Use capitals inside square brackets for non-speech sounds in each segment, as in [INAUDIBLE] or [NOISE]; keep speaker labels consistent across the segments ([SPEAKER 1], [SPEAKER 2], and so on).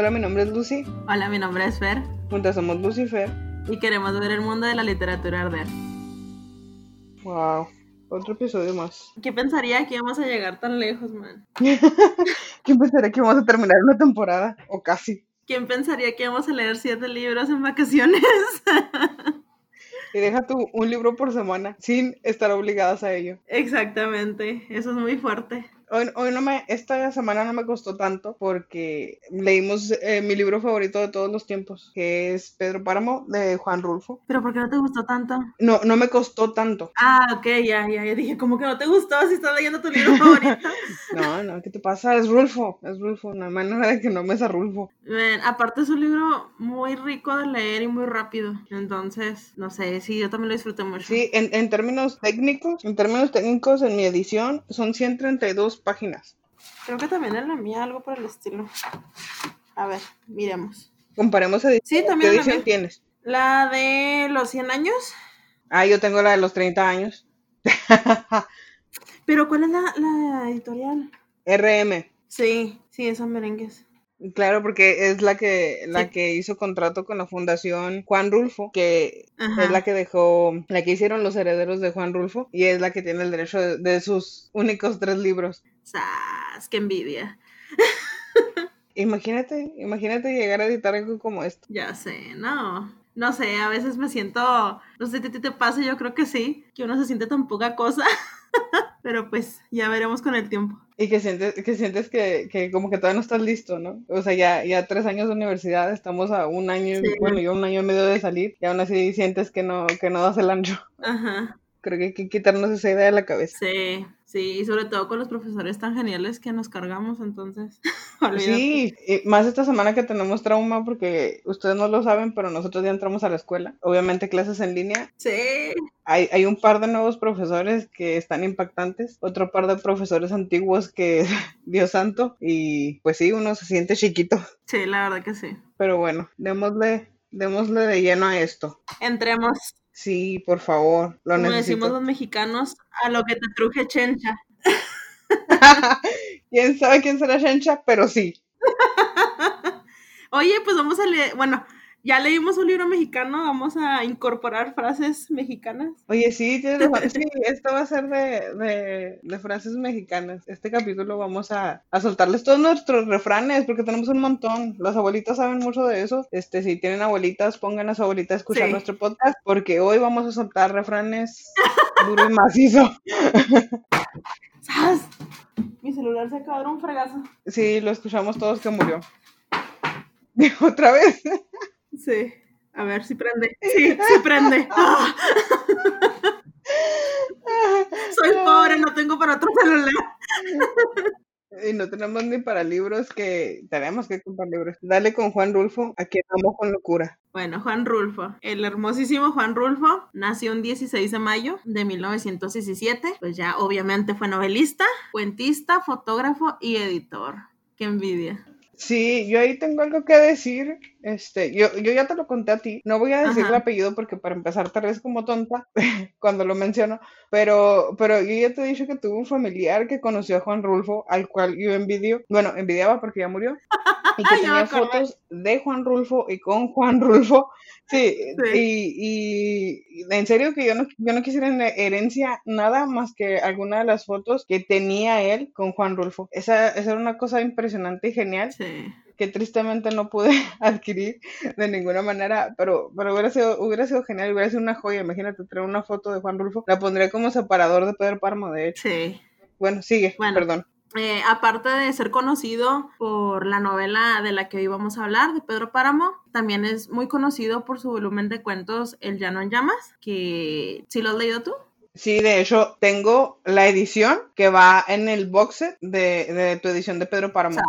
[SPEAKER 1] Hola, mi nombre es Lucy.
[SPEAKER 2] Hola, mi nombre es Fer.
[SPEAKER 1] Juntas somos Lucifer.
[SPEAKER 2] Y queremos ver el mundo de la literatura arder.
[SPEAKER 1] Wow, otro episodio más.
[SPEAKER 2] ¿Qué pensaría que íbamos a llegar tan lejos, man? [LAUGHS]
[SPEAKER 1] ¿Quién pensaría que íbamos a terminar una temporada? O casi.
[SPEAKER 2] ¿Quién pensaría que íbamos a leer siete libros en vacaciones? [LAUGHS]
[SPEAKER 1] y deja tú un libro por semana sin estar obligadas a ello.
[SPEAKER 2] Exactamente, eso es muy fuerte.
[SPEAKER 1] Hoy, hoy, no me, esta semana no me costó tanto porque leímos eh, mi libro favorito de todos los tiempos, que es Pedro Páramo de Juan Rulfo.
[SPEAKER 2] ¿Pero por qué no te gustó tanto?
[SPEAKER 1] No, no me costó tanto.
[SPEAKER 2] Ah, ok, ya, ya, ya dije, ¿cómo que no te gustó si estás leyendo tu libro favorito? [LAUGHS]
[SPEAKER 1] no, no, ¿qué te pasa? Es Rulfo, es Rulfo, hay manera de que no me es a Rulfo.
[SPEAKER 2] aparte es un libro muy rico de leer y muy rápido, entonces, no sé, sí, yo también lo disfruté mucho.
[SPEAKER 1] Sí, en, en términos técnicos, en términos técnicos, en mi edición son 132 páginas.
[SPEAKER 2] Creo que también en la mía algo por el estilo. A ver, miremos.
[SPEAKER 1] Comparemos edición.
[SPEAKER 2] Sí, también
[SPEAKER 1] ¿Qué edición tienes?
[SPEAKER 2] La de los 100 años.
[SPEAKER 1] Ah, yo tengo la de los 30 años. [LAUGHS]
[SPEAKER 2] Pero ¿cuál es la, la editorial?
[SPEAKER 1] RM.
[SPEAKER 2] Sí, sí, esa merengues.
[SPEAKER 1] Claro, porque es la que la que hizo contrato con la Fundación Juan Rulfo, que es la que dejó, la que hicieron los herederos de Juan Rulfo, y es la que tiene el derecho de, sus únicos tres libros.
[SPEAKER 2] ¡Sas! ¡Qué envidia! [LAUGHS]
[SPEAKER 1] imagínate, imagínate llegar a editar algo como esto.
[SPEAKER 2] Ya sé, no. No sé, a veces me siento, no sé si a ti te pasa, yo creo que sí, que uno se siente tan poca cosa. [LAUGHS] Pero pues ya veremos con el tiempo.
[SPEAKER 1] Y que sientes que, sientes que, que, como que todavía no estás listo, ¿no? O sea, ya, ya tres años de universidad, estamos a un año, bueno, yo un año y medio de salir, y aún así sientes que no, que no das el ancho.
[SPEAKER 2] Ajá.
[SPEAKER 1] Creo que hay que quitarnos esa idea de la cabeza.
[SPEAKER 2] Sí, sí, y sobre todo con los profesores tan geniales que nos cargamos, entonces. [LAUGHS]
[SPEAKER 1] sí, más esta semana que tenemos trauma, porque ustedes no lo saben, pero nosotros ya entramos a la escuela. Obviamente clases en línea.
[SPEAKER 2] Sí.
[SPEAKER 1] Hay, hay un par de nuevos profesores que están impactantes, otro par de profesores antiguos que, [LAUGHS] Dios santo, y pues sí, uno se siente chiquito.
[SPEAKER 2] Sí, la verdad que sí.
[SPEAKER 1] Pero bueno, démosle, démosle de lleno a esto.
[SPEAKER 2] Entremos.
[SPEAKER 1] Sí, por favor,
[SPEAKER 2] lo Como decimos los mexicanos, a lo que te truje chencha. [LAUGHS]
[SPEAKER 1] ¿Quién sabe quién será chencha? Pero sí. [LAUGHS]
[SPEAKER 2] Oye, pues vamos a leer, bueno, ya leímos un libro mexicano, vamos a incorporar frases mexicanas.
[SPEAKER 1] Oye, sí, tienes [LAUGHS] sí esto va a ser de, de, frases mexicanas. Este capítulo vamos a, a, soltarles todos nuestros refranes, porque tenemos un montón. Las abuelitas saben mucho de eso. Este, si tienen abuelitas, pongan a su abuelita a escuchar nuestro podcast, porque hoy vamos a soltar refranes [LAUGHS] duro y macizo. [LAUGHS]
[SPEAKER 2] ¡Sas! Mi celular se acabó de un fregazo.
[SPEAKER 1] Sí, lo escuchamos todos que murió. ¿Otra vez?
[SPEAKER 2] Sí. A ver si prende. Sí, sí prende. ¡Ah! [LAUGHS] [LAUGHS] Soy pobre, no tengo para otro celular. [LAUGHS]
[SPEAKER 1] Y no tenemos ni para libros que tenemos que comprar libros. Dale con Juan Rulfo, a quien amo con locura.
[SPEAKER 2] Bueno, Juan Rulfo, el hermosísimo Juan Rulfo, nació un 16 de mayo de 1917. Pues ya obviamente fue novelista, cuentista, fotógrafo y editor. Qué envidia.
[SPEAKER 1] Sí, yo ahí tengo algo que decir. Este, yo, yo ya te lo conté a ti. No voy a decir el apellido porque para empezar te ves como tonta [LAUGHS] cuando lo menciono. Pero, pero yo ya te he dicho que tuve un familiar que conoció a Juan Rulfo, al cual yo envidio. Bueno, envidiaba porque ya murió. Y que tenía fotos de Juan Rulfo y con Juan Rulfo. Sí, Y, y, en serio que yo no, yo no quisiera en herencia nada más que alguna de las fotos que tenía él con Juan Rulfo. Esa, esa era una cosa impresionante y genial.
[SPEAKER 2] Sí
[SPEAKER 1] que tristemente no pude [LAUGHS] adquirir de ninguna manera, pero, pero hubiera, sido, hubiera sido genial, hubiera sido una joya. Imagínate traer una foto de Juan Rulfo, la pondría como separador de Pedro Parmo, de hecho.
[SPEAKER 2] Sí.
[SPEAKER 1] Bueno, sigue, perdón.
[SPEAKER 2] Eh, aparte de ser conocido por la novela de la que hoy vamos a hablar, de Pedro Páramo, también es muy conocido por su volumen de cuentos El Llano en Llamas, que ¿sí lo has leído tú?
[SPEAKER 1] Sí, de hecho, tengo la edición que va en el box set de, tu edición de Pedro Páramo.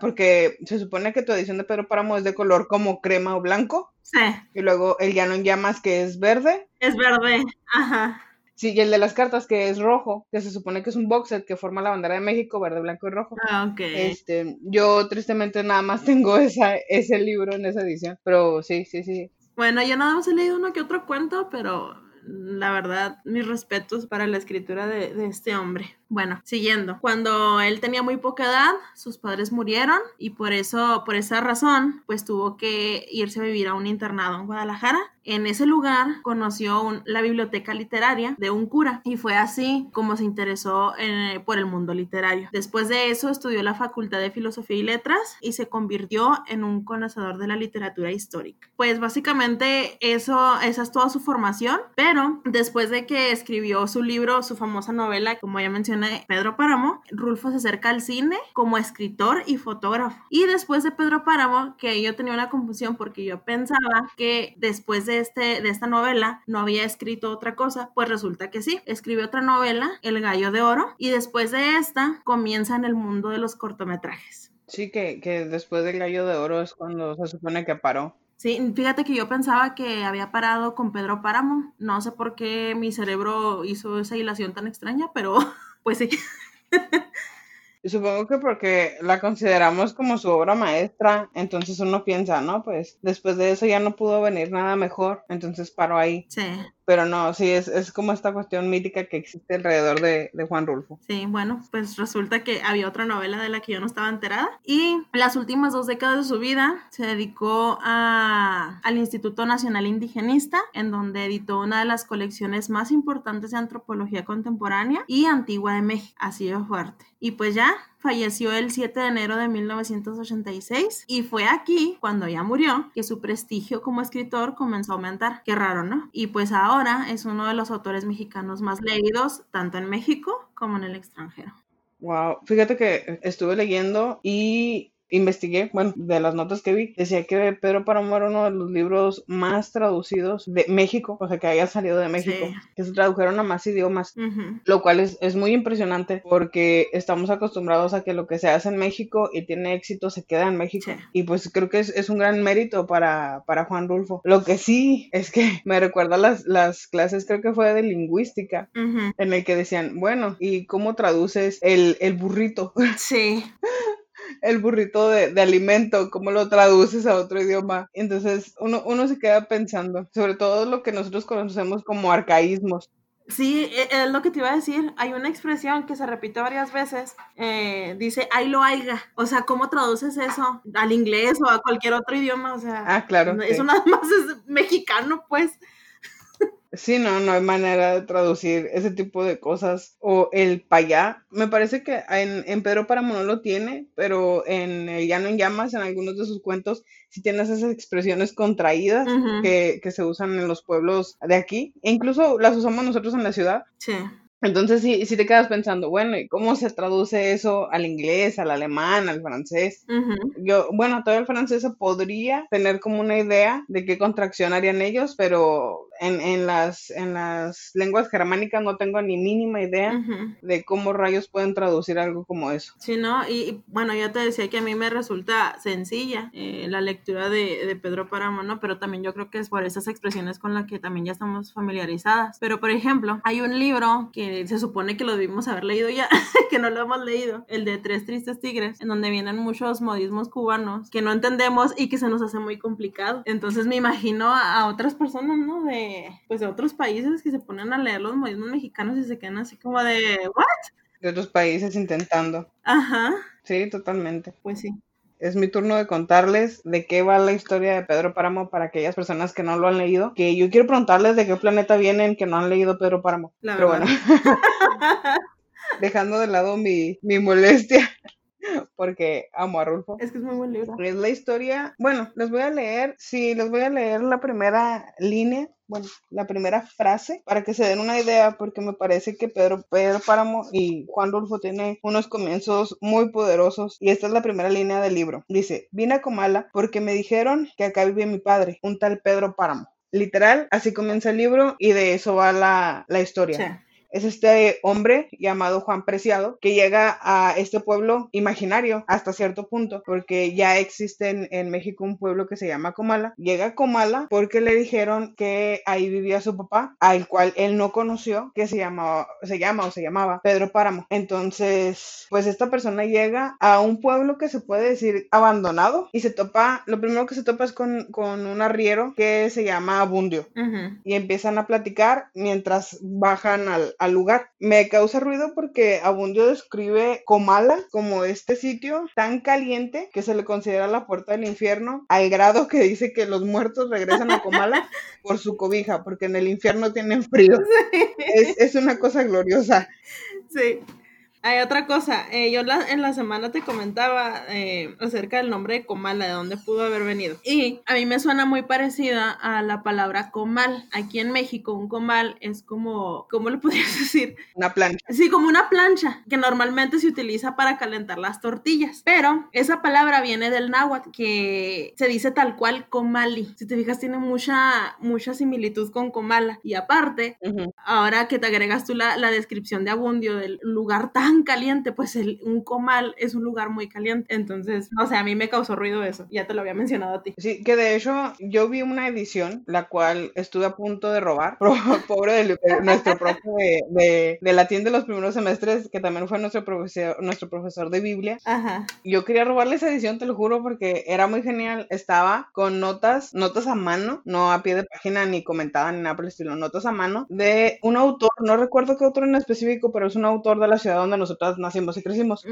[SPEAKER 1] porque se supone que tu edición de Pedro Páramo es de color como crema o blanco.
[SPEAKER 2] Sí.
[SPEAKER 1] Y luego el llano en llamas que es verde.
[SPEAKER 2] Es verde, ajá.
[SPEAKER 1] Sí, y el de las cartas que es rojo, que se supone que es un box set que forma la bandera de México, verde, blanco y rojo.
[SPEAKER 2] Ah, ok.
[SPEAKER 1] Este, yo tristemente nada más tengo [LAUGHS] esa, ese libro en esa edición, pero sí, sí, sí.
[SPEAKER 2] Bueno, yo nada más he leído uno que otro cuento, pero la verdad, mis respetos para la escritura de, este hombre. Bueno, siguiendo. Cuando él tenía muy poca edad, sus padres murieron y por eso, por esa razón, pues tuvo que irse a vivir a un internado en Guadalajara. En ese lugar conoció la biblioteca literaria de un cura y fue así como se interesó por el mundo literario. Después de eso estudió la Facultad de Filosofía y Letras y se convirtió en un conocedor de la literatura histórica. Pues básicamente eso, esa es toda su formación, pero después de que escribió su libro, su famosa novela, como ya mencioné, Pedro Páramo, Rulfo se acerca al cine como escritor y fotógrafo. Y después de Pedro Páramo, que yo tenía una confusión porque yo pensaba que después de, este, de esta novela no había escrito otra cosa, pues resulta que sí, escribió otra novela, El Gallo de Oro, y después de esta comienza en el mundo de los cortometrajes.
[SPEAKER 1] Sí, que, que después del Gallo de Oro es cuando se supone que paró.
[SPEAKER 2] Sí, fíjate que yo pensaba que había parado con Pedro Páramo. No sé por qué mi cerebro hizo esa hilación tan extraña, pero [LAUGHS] pues sí.
[SPEAKER 1] Supongo que porque la consideramos como su obra maestra, entonces uno piensa, ¿no? Pues después de eso ya no pudo venir nada mejor, entonces paró ahí.
[SPEAKER 2] Sí.
[SPEAKER 1] Pero no, sí, es, es como esta cuestión mítica que existe alrededor de, de, Juan Rulfo.
[SPEAKER 2] Sí, bueno, pues resulta que había otra novela de la que yo no estaba enterada. Y las últimas dos décadas de su vida se dedicó a, al Instituto Nacional Indigenista, en donde editó una de las colecciones más importantes de antropología contemporánea y antigua de México. Así de fuerte. Y pues ya falleció el 7 de enero de 1986 y fue aquí, cuando ya murió, que su prestigio como escritor comenzó a aumentar. Qué raro, ¿no? Y pues ahora es uno de los autores mexicanos más leídos, tanto en México como en el extranjero.
[SPEAKER 1] Wow, fíjate que estuve leyendo y investigué, bueno, de las notas que vi, decía que Pedro Páramo era uno de los libros más traducidos de México, o sea, que haya salido de México, que se tradujeron a más idiomas, lo cual es, es, muy impresionante porque estamos acostumbrados a que lo que se hace en México y tiene éxito se queda en México. Y pues creo que es, es, un gran mérito para, para Juan Rulfo. Lo que sí es que [LAUGHS] me recuerda las, las clases, creo que fue de lingüística, en el que decían, bueno, ¿y cómo traduces el, el burrito? [LAUGHS]
[SPEAKER 2] Sí.
[SPEAKER 1] El burrito de, de, alimento, cómo lo traduces a otro idioma. Entonces uno, uno se queda pensando, sobre todo lo que nosotros conocemos como arcaísmos.
[SPEAKER 2] Sí, e, es lo que te iba a decir. Hay una expresión que se repite varias veces. Eh, dice, ahí lo haiga. O sea, ¿cómo traduces eso al inglés o a cualquier otro idioma? O sea,
[SPEAKER 1] ah, claro,
[SPEAKER 2] eso nada más es mexicano, pues.
[SPEAKER 1] Sí, no, no hay manera de traducir ese tipo de cosas. O el payá, me parece que en, en Pedro Páramo no lo tiene, pero en El Llano en Llamas, en algunos de sus cuentos, sí tiene esas expresiones contraídas que, que, se usan en los pueblos de aquí. E incluso las usamos nosotros en la ciudad.
[SPEAKER 2] Sí.
[SPEAKER 1] Entonces sí, sí te quedas pensando, bueno, ¿y cómo se traduce eso al inglés, al alemán, al francés? Yo, bueno, todo el francés podría tener como una idea de qué contracción harían ellos, pero en, en, las, en las lenguas germánicas no tengo ni mínima idea de cómo rayos pueden traducir algo como eso.
[SPEAKER 2] Sí, ¿no? Y, bueno, ya te decía que a mí me resulta sencilla eh, la lectura de, de, Pedro Páramo, ¿no? Pero también yo creo que es por esas expresiones con las que también ya estamos familiarizadas. Pero, por ejemplo, hay un libro que se supone que lo debimos haber leído ya, [LAUGHS] que no lo hemos leído, el de Tres Tristes Tigres, en donde vienen muchos modismos cubanos que no entendemos y que se nos hace muy complicado. Entonces me imagino a, a otras personas, ¿no? De pues de otros países que se ponen a leer los modismos mexicanos y se quedan así como de ¿what?
[SPEAKER 1] De otros países intentando.
[SPEAKER 2] Ajá.
[SPEAKER 1] Sí, totalmente.
[SPEAKER 2] Pues sí.
[SPEAKER 1] Es mi turno de contarles de qué va la historia de Pedro Páramo para aquellas personas que no lo han leído. Que yo quiero preguntarles de qué planeta vienen que no han leído Pedro Páramo. Pero bueno. [LAUGHS] Dejando de lado mi, mi molestia porque amo a Rulfo.
[SPEAKER 2] Es que es muy buen libro.
[SPEAKER 1] Es la historia, bueno, les voy a leer, sí, les voy a leer la primera línea bueno, la primera frase para que se den una idea, porque me parece que Pedro, Pedro Páramo y Juan Rulfo tienen unos comienzos muy poderosos y esta es la primera línea del libro. Dice, vine a Comala porque me dijeron que acá vive mi padre, un tal Pedro Páramo. Literal, así comienza el libro y de eso va la, la historia es este hombre llamado Juan Preciado que llega a este pueblo imaginario hasta cierto punto, porque ya existe en, México un pueblo que se llama Comala. Llega a Comala porque le dijeron que ahí vivía su papá, al cual él no conoció, que se llamaba, se llama o se llamaba Pedro Páramo. Entonces, pues esta persona llega a un pueblo que se puede decir abandonado y se topa, lo primero que se topa es con, un arriero que se llama Abundio y empiezan a platicar mientras bajan al, al lugar. Me causa ruido porque Abundio describe Comala como este sitio tan caliente que se le considera la puerta del infierno, al grado que dice que los muertos regresan a Comala [LAUGHS] por su cobija, porque en el infierno tienen frío. Es, es una cosa gloriosa.
[SPEAKER 2] Sí. Hay otra cosa, eh, yo en la semana te comentaba eh, acerca del nombre de Comala, de dónde pudo haber venido. Y a mí me suena muy parecida a la palabra comal. Aquí en México, un comal es como, ¿cómo lo [LAUGHS] podrías decir?
[SPEAKER 1] Una plancha.
[SPEAKER 2] Sí, como una plancha que normalmente se utiliza para calentar las tortillas. Pero esa palabra viene del náhuatl, que se dice tal cual comali. Si te fijas, tiene mucha, mucha similitud con comala. Y aparte, ahora que te agregas tú la, la descripción de Abundio del lugar tan caliente, pues el, un comal es un lugar muy caliente. Entonces, no sé, a mí me causó ruido eso. Ya te lo había mencionado a ti.
[SPEAKER 1] Sí, que de hecho yo vi una edición, la cual estuve a punto de robar. [LAUGHS] Pobre de, nuestro profe de, de, latín de los primeros semestres, que también fue nuestro profesor, nuestro profesor de Biblia. Ajá. Yo quería robarle esa edición, te lo juro, porque era muy genial. Estaba con notas, notas a mano, no a pie de página ni comentada ni nada por el estilo, notas a mano de un autor, no recuerdo qué autor en específico, pero es un autor de la ciudad donde nosotras nacimos y crecimos.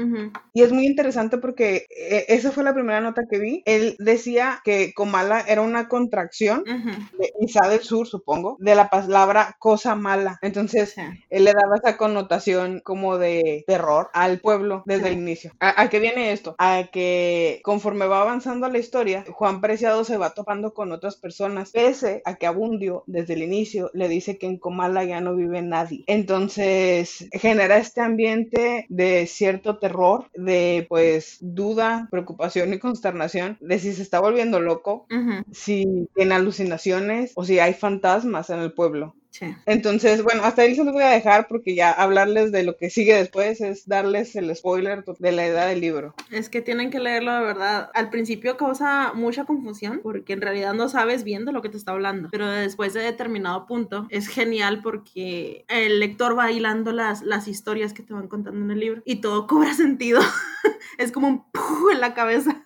[SPEAKER 1] Y es muy interesante porque eh, esa fue la primera nota que vi. Él decía que Comala era una contracción de Isa del Sur, supongo, de la palabra cosa mala. Entonces, él le daba esa connotación como de terror al pueblo desde el inicio. ¿A, qué viene esto? A que conforme va avanzando la historia, Juan Preciado se va topando con otras personas, pese a que Abundio desde el inicio le dice que en Comala ya no vive nadie. Entonces, genera este ambiente de cierto terror, de pues duda, preocupación y consternación de si se está volviendo loco, si tiene alucinaciones o si hay fantasmas en el pueblo. Entonces, bueno, hasta ahí se los voy a dejar porque ya hablarles de lo que sigue después es darles el spoiler de la edad del libro.
[SPEAKER 2] Es que tienen que leerlo de verdad. Al principio causa mucha confusión porque en realidad no sabes bien de lo que te está hablando, pero después de determinado punto es genial porque el lector va hilando las, las historias que te van contando en el libro y todo cobra [LAUGHS] sentido. es como un en la cabeza.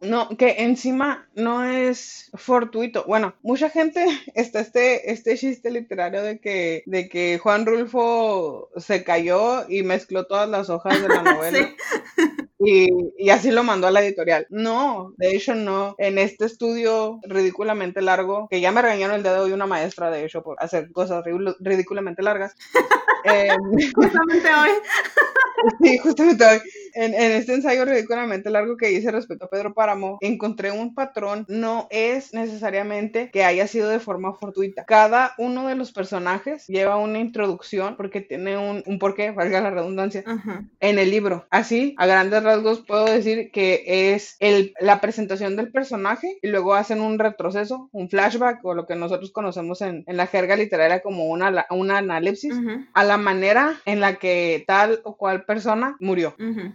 [SPEAKER 1] No, que encima no es fortuito. Bueno, mucha gente [LAUGHS] está este, este chiste literario de que, de que Juan Rulfo se cayó y mezcló todas las hojas de la [LAUGHS] novela. Y, y, así lo mandó a la editorial. No, de hecho no. En este estudio ridículamente largo, que ya me regañaron el dedo de una maestra, de hecho, por hacer cosas ridículamente largas. [LAUGHS]
[SPEAKER 2] eh, justamente hoy. [LAUGHS]
[SPEAKER 1] sí, justamente hoy. En, en, este ensayo ridículamente largo que hice respecto a Pedro Páramo, encontré un patrón. No es necesariamente que haya sido de forma fortuita. Cada uno de los personajes lleva una introducción porque tiene un, un porqué, valga la redundancia, en el libro. Así, a grandes rasgos, puedo decir que es el, la presentación del personaje y luego hacen un retroceso, un flashback o lo que nosotros conocemos en, en la jerga literaria como una, una análisis a la manera en la que tal o cual persona murió.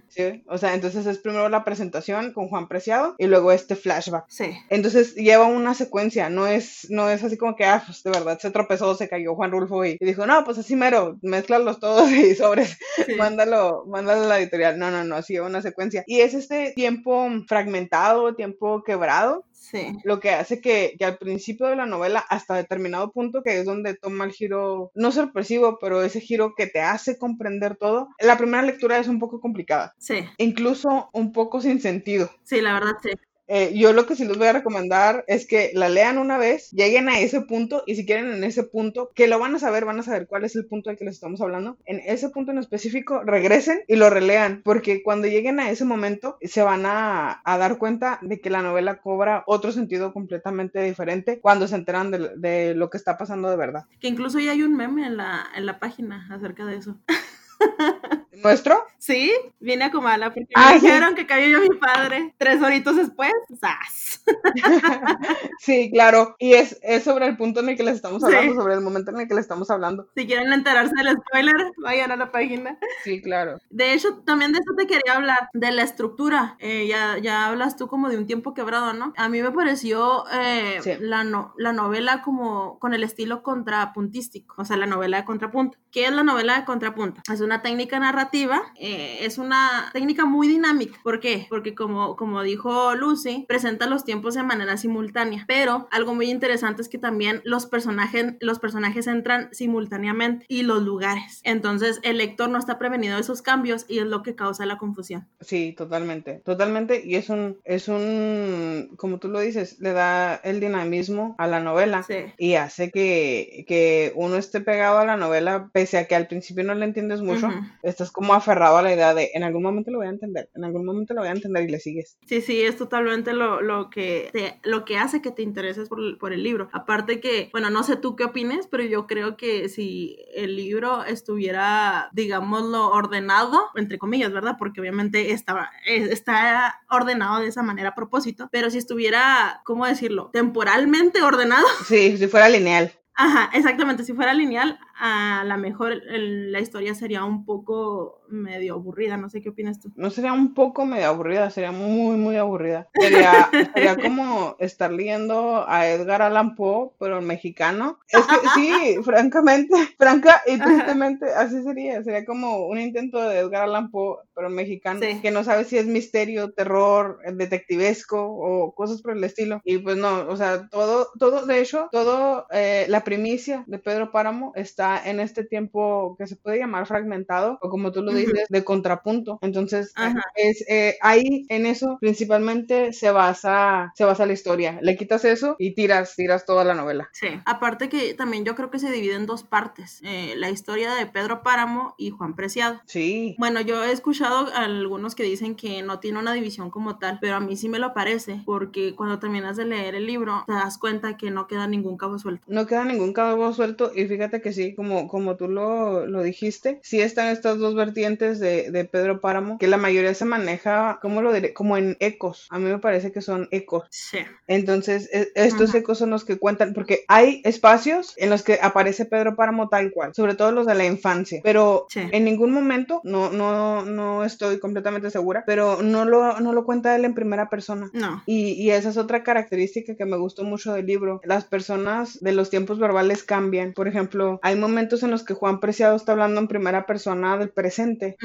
[SPEAKER 1] ¿sí? O sea, entonces es primero la presentación con Juan Preciado y luego este flashback.
[SPEAKER 2] Sí.
[SPEAKER 1] Entonces lleva una secuencia, no es, no es así como que, ah, pues de verdad se tropezó, se cayó Juan Rulfo y, dijo, no, pues así mero, mezclalos todos y [LAUGHS] sobres, mándalo, mándalo a la editorial. No, no, no, así una secuencia. Y es este tiempo fragmentado, tiempo quebrado,
[SPEAKER 2] Sí.
[SPEAKER 1] Lo que hace que, que, al principio de la novela, hasta determinado punto, que es donde toma el giro, no sorpresivo, pero ese giro que te hace comprender todo, la primera lectura es un poco complicada.
[SPEAKER 2] Sí.
[SPEAKER 1] Incluso un poco sin sentido.
[SPEAKER 2] Sí, la verdad, sí.
[SPEAKER 1] Eh, yo lo que sí les voy a recomendar es que la lean una vez, lleguen a ese punto y si quieren en ese punto, que lo van a saber, van a saber cuál es el punto del que les estamos hablando, en ese punto en específico, regresen y lo relean, porque cuando lleguen a ese momento se van a, dar cuenta de que la novela cobra otro sentido completamente diferente cuando se enteran de, de, lo que está pasando de verdad.
[SPEAKER 2] Que incluso ya hay un meme en la, en la página acerca de eso. [LAUGHS] [LAUGHS]
[SPEAKER 1] ¿Nuestro?
[SPEAKER 2] Sí, vine a Comala porque me dijeron que cayó yo mi padre. Tres horitos después, ¡zas! [LAUGHS]
[SPEAKER 1] sí, claro. Y es, es, sobre el punto en el que les estamos hablando, sobre el momento en el que les estamos hablando.
[SPEAKER 2] Si quieren enterarse del spoiler, vayan a la página.
[SPEAKER 1] Sí, claro.
[SPEAKER 2] De hecho, también de eso te quería hablar, de la estructura. Eh, ya, ya hablas tú como de un tiempo quebrado, ¿no? A mí me pareció eh, la, no, la novela como con el estilo contrapuntístico, o sea, la novela de contrapunto. ¿Qué es la novela de contrapunto? Es una técnica narrativa eh, es una técnica muy dinámica. ¿Por qué? Porque como, como dijo Lucy, presenta los tiempos de manera simultánea. Pero algo muy interesante es que también los personajes, los personajes entran simultáneamente y los lugares. Entonces el lector no está prevenido de esos cambios y es lo que causa la confusión.
[SPEAKER 1] Sí, totalmente, totalmente. Y es un, es un, como tú lo dices, le da el dinamismo a la novela y hace que, que uno esté pegado a la novela, pese a que al principio no le entiendes mucho, estás como aferrado a la idea de en algún momento lo voy a entender, en algún momento lo voy a entender y le sigues.
[SPEAKER 2] Sí, sí, es totalmente lo, lo que, te, lo que hace que te intereses por, por el libro. Aparte que, bueno, no sé tú qué opines, pero yo creo que si el libro estuviera, digámoslo, ordenado, entre comillas, ¿verdad? Porque obviamente está, está ordenado de esa manera a propósito, pero si estuviera, ¿cómo decirlo? Temporalmente ordenado.
[SPEAKER 1] Sí, si fuera lineal.
[SPEAKER 2] Ajá, exactamente. Si fuera lineal, a lo mejor la historia sería un poco medio aburrida. No sé qué opinas tú.
[SPEAKER 1] No sería un poco medio aburrida, sería muy, muy aburrida. Sería, sería [LAUGHS] como estar leyendo a Edgar Allan Poe, pero mexicano. Es que [LAUGHS] sí, francamente, [LAUGHS] franca y tristemente, así sería. Sería como un intento de Edgar Allan Poe, pero mexicano, que no sabe si es misterio, terror, detectivesco o cosas por el estilo. Y pues no, o sea, todo, todo, de hecho, todo, eh, la primicia de Pedro Páramo está en este tiempo que se puede llamar fragmentado o como tú lo dices, de contrapunto. Entonces, es eh, ahí en eso principalmente se basa, se basa la historia. Le quitas eso y tiras, tiras toda la novela.
[SPEAKER 2] Sí, aparte que también yo creo que se divide en dos partes, eh, la historia de Pedro Páramo y Juan Preciado.
[SPEAKER 1] Sí.
[SPEAKER 2] Bueno, yo he escuchado a algunos que dicen que no tiene una división como tal, pero a mí sí me lo parece, porque cuando terminas de leer el libro te das cuenta que no queda ningún cabo suelto.
[SPEAKER 1] No queda ningún cabo suelto y fíjate que sí, como, como tú lo, lo dijiste, sí están estas dos vertientes de, de, Pedro Páramo, que la mayoría se maneja, ¿cómo lo diré? Como en ecos. A mí me parece que son ecos.
[SPEAKER 2] Sí.
[SPEAKER 1] Entonces, e, estos ecos son los que cuentan, porque hay espacios en los que aparece Pedro Páramo tal cual, sobre todo los de la infancia, pero en ningún momento, no, no, no estoy completamente segura, pero no lo, no lo cuenta él en primera persona.
[SPEAKER 2] No.
[SPEAKER 1] Y, y esa es otra característica que me gustó mucho del libro. Las personas de los tiempos verbales cambian. Por ejemplo, hay momentos en los que Juan Preciado está hablando en primera persona del presente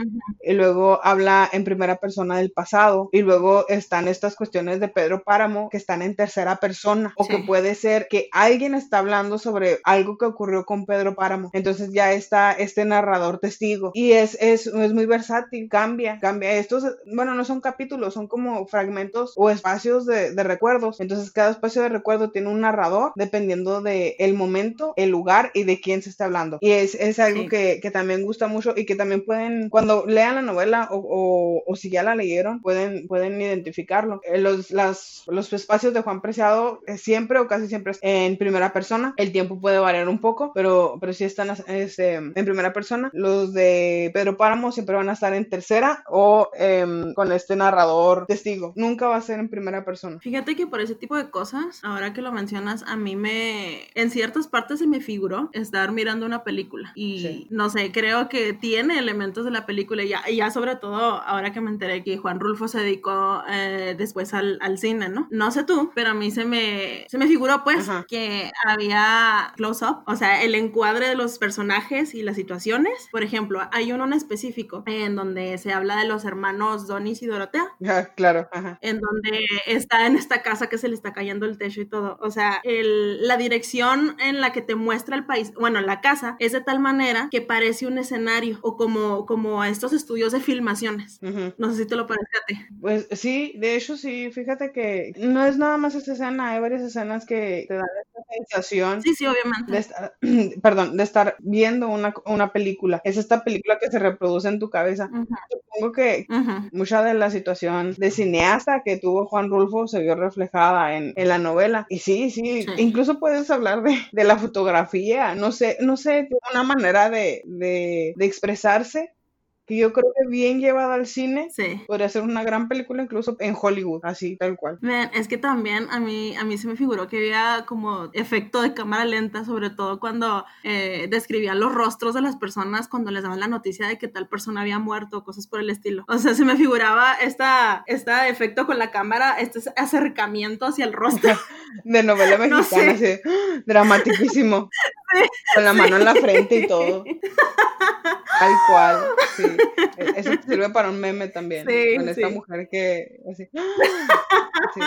[SPEAKER 1] y luego habla en primera persona del pasado y luego están estas cuestiones de Pedro Páramo que están en tercera persona o que puede ser que alguien está hablando sobre algo que ocurrió con Pedro Páramo. Entonces ya está este narrador testigo y es, es, es muy versátil, cambia, cambia. Estos, bueno, no son capítulos, son como fragmentos o espacios de, de recuerdos. Entonces cada espacio de recuerdo tiene un narrador dependiendo de el momento, el lugar y de quién se está hablando. Y es, es algo que, que, también gusta mucho y que también pueden, cuando lean la novela o, o, o si ya la leyeron, pueden, pueden identificarlo. Eh, los, las, los espacios de Juan Preciado eh, siempre o casi siempre en primera persona. El tiempo puede variar un poco, pero, pero sí están este, en primera persona. Los de Pedro Páramo siempre van a estar en tercera o eh, con este narrador testigo. Nunca va a ser en primera persona.
[SPEAKER 2] Fíjate que por ese tipo de cosas, ahora que lo mencionas, a mí me, en ciertas partes se me figuró estar mirando una película y sí. no sé, creo que tiene elementos de la película y ya, y ya sobre todo ahora que me enteré que Juan Rulfo se dedicó eh, después al, al, cine, ¿no? No sé tú, pero a mí se me, se me figuró pues Ajá. que había close-up, o sea, el encuadre de los personajes y las situaciones. Por ejemplo, hay uno en específico en donde se habla de los hermanos Donis y Dorotea.
[SPEAKER 1] Ah, claro, Ajá.
[SPEAKER 2] En donde está en esta casa que se le está cayendo el techo y todo. O sea, el, la dirección en la que te muestra el país, bueno, la casa, es de tal manera que parece un escenario o como, como estos estudios de filmaciones. Uh -huh. No sé si te lo parece a ti.
[SPEAKER 1] Pues sí, de hecho sí, fíjate que no es nada más esta escena, hay varias escenas que te dan esta sensación.
[SPEAKER 2] Sí, sí, obviamente.
[SPEAKER 1] De estar, [CLEARS THROAT] perdón, de estar viendo una, una, película. Es esta película que se reproduce en tu cabeza. Uh -huh. Supongo que uh -huh. mucha de la situación de cineasta que tuvo Juan Rulfo se vio reflejada en, en la novela. Y sí, sí, sí, incluso puedes hablar de, de la fotografía, no sé, no sé, una manera de, de, de expresarse que yo creo que bien llevada al cine
[SPEAKER 2] sí.
[SPEAKER 1] podría ser una gran película incluso en Hollywood, así tal cual.
[SPEAKER 2] Man, es que también a mí, a mí se me figuró que había como efecto de cámara lenta, sobre todo cuando eh, describían los rostros de las personas cuando les daban la noticia de que tal persona había muerto, cosas por el estilo. O sea, se me figuraba esta, este efecto con la cámara, este acercamiento hacia el rostro. [LAUGHS]
[SPEAKER 1] de novela [LAUGHS] mexicana, no sé. así, dramatiquísimo. Sí, [LAUGHS] con la mano sí. en la frente y todo. Tal cual, sí. E, eso sirve para un meme también. con esta mujer que así. Sí.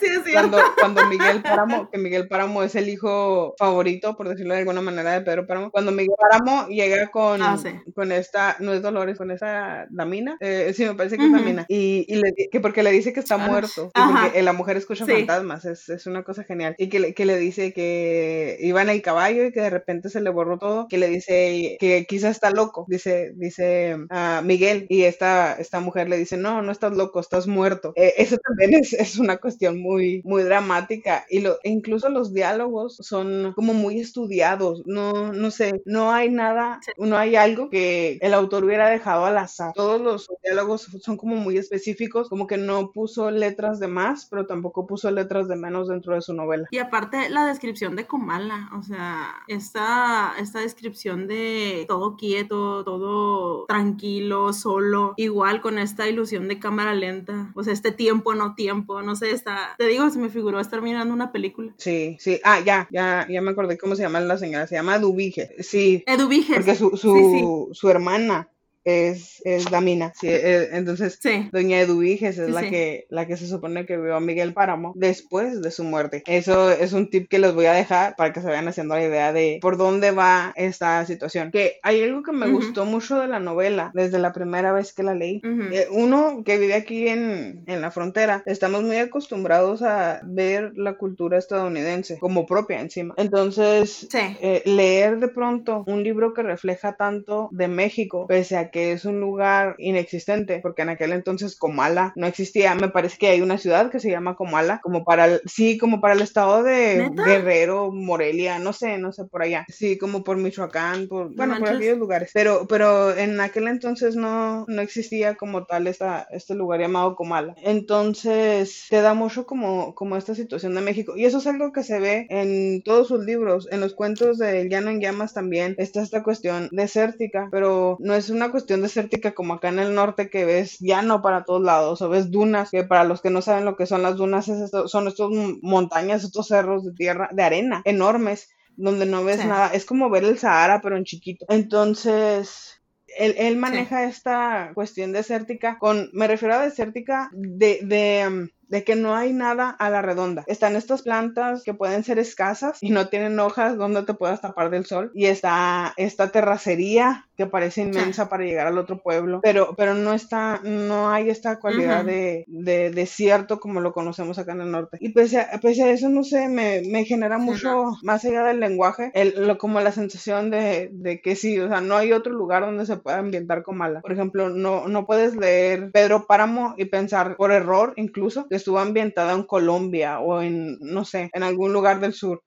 [SPEAKER 1] sí es
[SPEAKER 2] cierto.
[SPEAKER 1] Cuando, Miguel Páramo, que Miguel Páramo es el hijo favorito, por decirlo de alguna manera, de Pedro Páramo. Cuando Miguel Páramo llega con, ah, con esta, no es Dolores, con esta Damina, eh, sí, me parece que es Damina, y, y le, que porque le dice que está ah, muerto, y porque la mujer escucha fantasmas, es, es, una cosa genial. Y que le, que le dice que iba en el caballo que de repente se le borró todo, que le dice que quizás está loco, dice, dice a Miguel, y esta, esta mujer le dice, no, no estás loco, estás muerto. Eh, eso también es, es, una cuestión muy, muy dramática, y lo, incluso los diálogos son como muy estudiados, no, no sé, no hay nada, no hay algo que el autor hubiera dejado al azar. Todos los diálogos son como muy específicos, como que no puso letras de más, pero tampoco puso letras de menos dentro de su novela.
[SPEAKER 2] Y aparte la descripción de Comala, o sea, esta, esta descripción de todo quieto, todo tranquilo, solo, igual con esta ilusión de cámara lenta, o sea, este tiempo, no tiempo, no sé, está, te digo, se me figuró estar mirando una película.
[SPEAKER 1] Sí, sí, ah, ya, ya, ya me acordé cómo se llama la señora, se llama Edubige, sí.
[SPEAKER 2] Edubige.
[SPEAKER 1] Porque su, su, su hermana es, es Damina. Sí, eh, entonces, Doña Eduviges es la, que, la que se supone que vio a Miguel Páramo después de su muerte. Eso es un tip que les voy a dejar para que se vayan haciendo la idea de por dónde va esta situación. Que hay algo que me gustó mucho de la novela desde la primera vez que la leí. Eh, uno que vive aquí en, en la frontera, estamos muy acostumbrados a ver la cultura estadounidense como propia encima. Entonces, eh, leer de pronto un libro que refleja tanto de México, pese a que es un lugar inexistente, porque en aquel entonces Comala no existía. Me parece que hay una ciudad que se llama Comala, como para el, sí, como para el estado de Guerrero, Morelia, no sé, no sé, por allá. Sí, como por Michoacán, por, bueno, por aquellos lugares. Pero, pero en aquel entonces no, no existía como tal esta, este lugar llamado Comala. Entonces, te da mucho como, como esta situación de México. Y eso es algo que se ve en todos sus libros, en los cuentos de Llano en Llamas también está esta cuestión desértica, pero no es una cuestión cuestión desértica como acá en el norte que ves llano para todos lados o ves dunas, que para los que no saben lo que son las dunas son estos montañas, estos cerros de tierra, de arena enormes donde no ves nada. Es como ver el Sahara pero en chiquito. Entonces, él, maneja esta cuestión desértica con, me refiero a desértica de, de, um, de que no hay nada a la redonda. Están estas plantas que pueden ser escasas y no tienen hojas donde te puedas tapar del sol. Y está esta terracería que parece inmensa para llegar al otro pueblo, pero, pero no está, no hay esta cualidad de, desierto como lo conocemos acá en el norte. Y pese a, pese a eso, no sé, me, genera mucho, más allá del lenguaje, el, lo, como la sensación de, de, que sí, o sea, no hay otro lugar donde se pueda ambientar con mala. Por ejemplo, no, no puedes leer Pedro Páramo y pensar por error incluso que estuvo ambientada en Colombia o en, no sé, en algún lugar del sur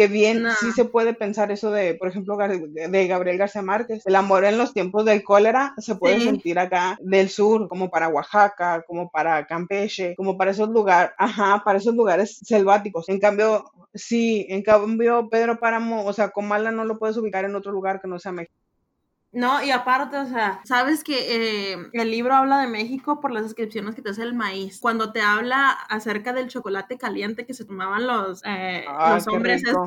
[SPEAKER 1] que bien sí se puede pensar eso de, por ejemplo, de Gabriel García Márquez. El amor en los tiempos del cólera se puede sentir acá del sur, como para Oaxaca, como para Campeche, como para esos lugares, ajá, para esos lugares selváticos. En cambio, sí, en cambio, Pedro Páramo, o sea, Comala no lo puedes ubicar en otro lugar que no sea México.
[SPEAKER 2] No, y aparte, o sea, sabes que eh, el libro habla de México por las descripciones que te hace el maíz. Cuando te habla acerca del chocolate caliente que se tomaban los, eh, los hombres estos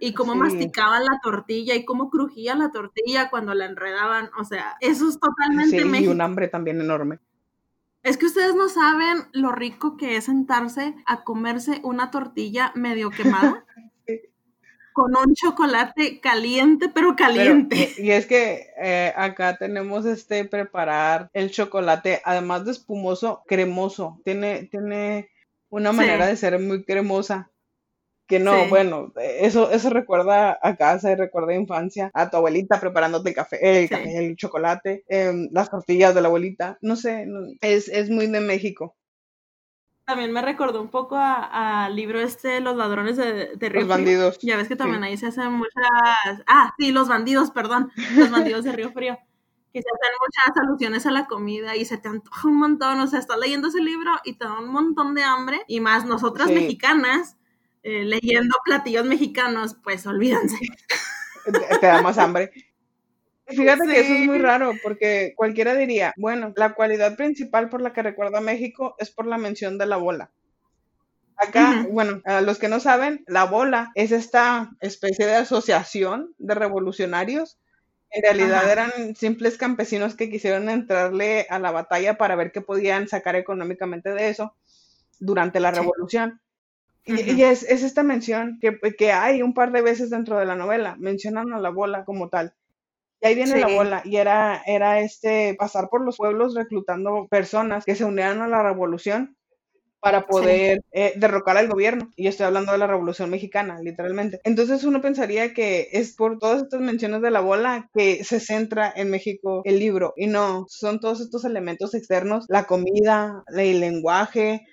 [SPEAKER 2] y cómo masticaban la tortilla y cómo crujía la tortilla cuando la enredaban, o sea, eso es totalmente sí, México.
[SPEAKER 1] Y un hambre también enorme.
[SPEAKER 2] Es que ustedes no saben lo rico que es sentarse a comerse una tortilla medio quemada. [LAUGHS] con un chocolate caliente, pero caliente.
[SPEAKER 1] y es que eh, acá tenemos este preparar el chocolate, además de espumoso, cremoso. Tiene, tiene una manera de ser muy cremosa. Que no, bueno, eso, eso recuerda a casa, recuerda a infancia, a tu abuelita preparándote el café, el, chocolate, em, las tortillas de la abuelita, no sé, es, es muy de México.
[SPEAKER 2] También me recordó un poco al libro este, Los ladrones de, de Río
[SPEAKER 1] Los bandidos.
[SPEAKER 2] Ya ves que también ahí se hacen muchas... Ah, sí, los bandidos, perdón. Los bandidos de Río Frío. Que se hacen muchas alusiones a la comida y se te antoja un montón. O sea, estás leyendo ese libro y te da un montón de hambre. Y más nosotras mexicanas, eh, leyendo platillos mexicanos, pues olvídense.
[SPEAKER 1] Te da más hambre. Fíjate que eso es muy raro, porque cualquiera diría, bueno, la cualidad principal por la que recuerda a México es por la mención de la bola. Acá, bueno, a los que no saben, la bola es esta especie de asociación de revolucionarios. En realidad eran simples campesinos que quisieron entrarle a la batalla para ver qué podían sacar económicamente de eso durante la revolución. Y, es, esta mención que, que, hay un par de veces dentro de la novela, mencionan a la bola como tal. Y ahí viene la bola, y era, era este pasar por los pueblos reclutando personas que se unieran a la revolución para poder eh, derrocar al gobierno. Y estoy hablando de la Revolución Mexicana, literalmente. Entonces uno pensaría que es por todas estas menciones de la bola que se centra en México el libro. Y no, son todos estos elementos externos, la comida, el lenguaje,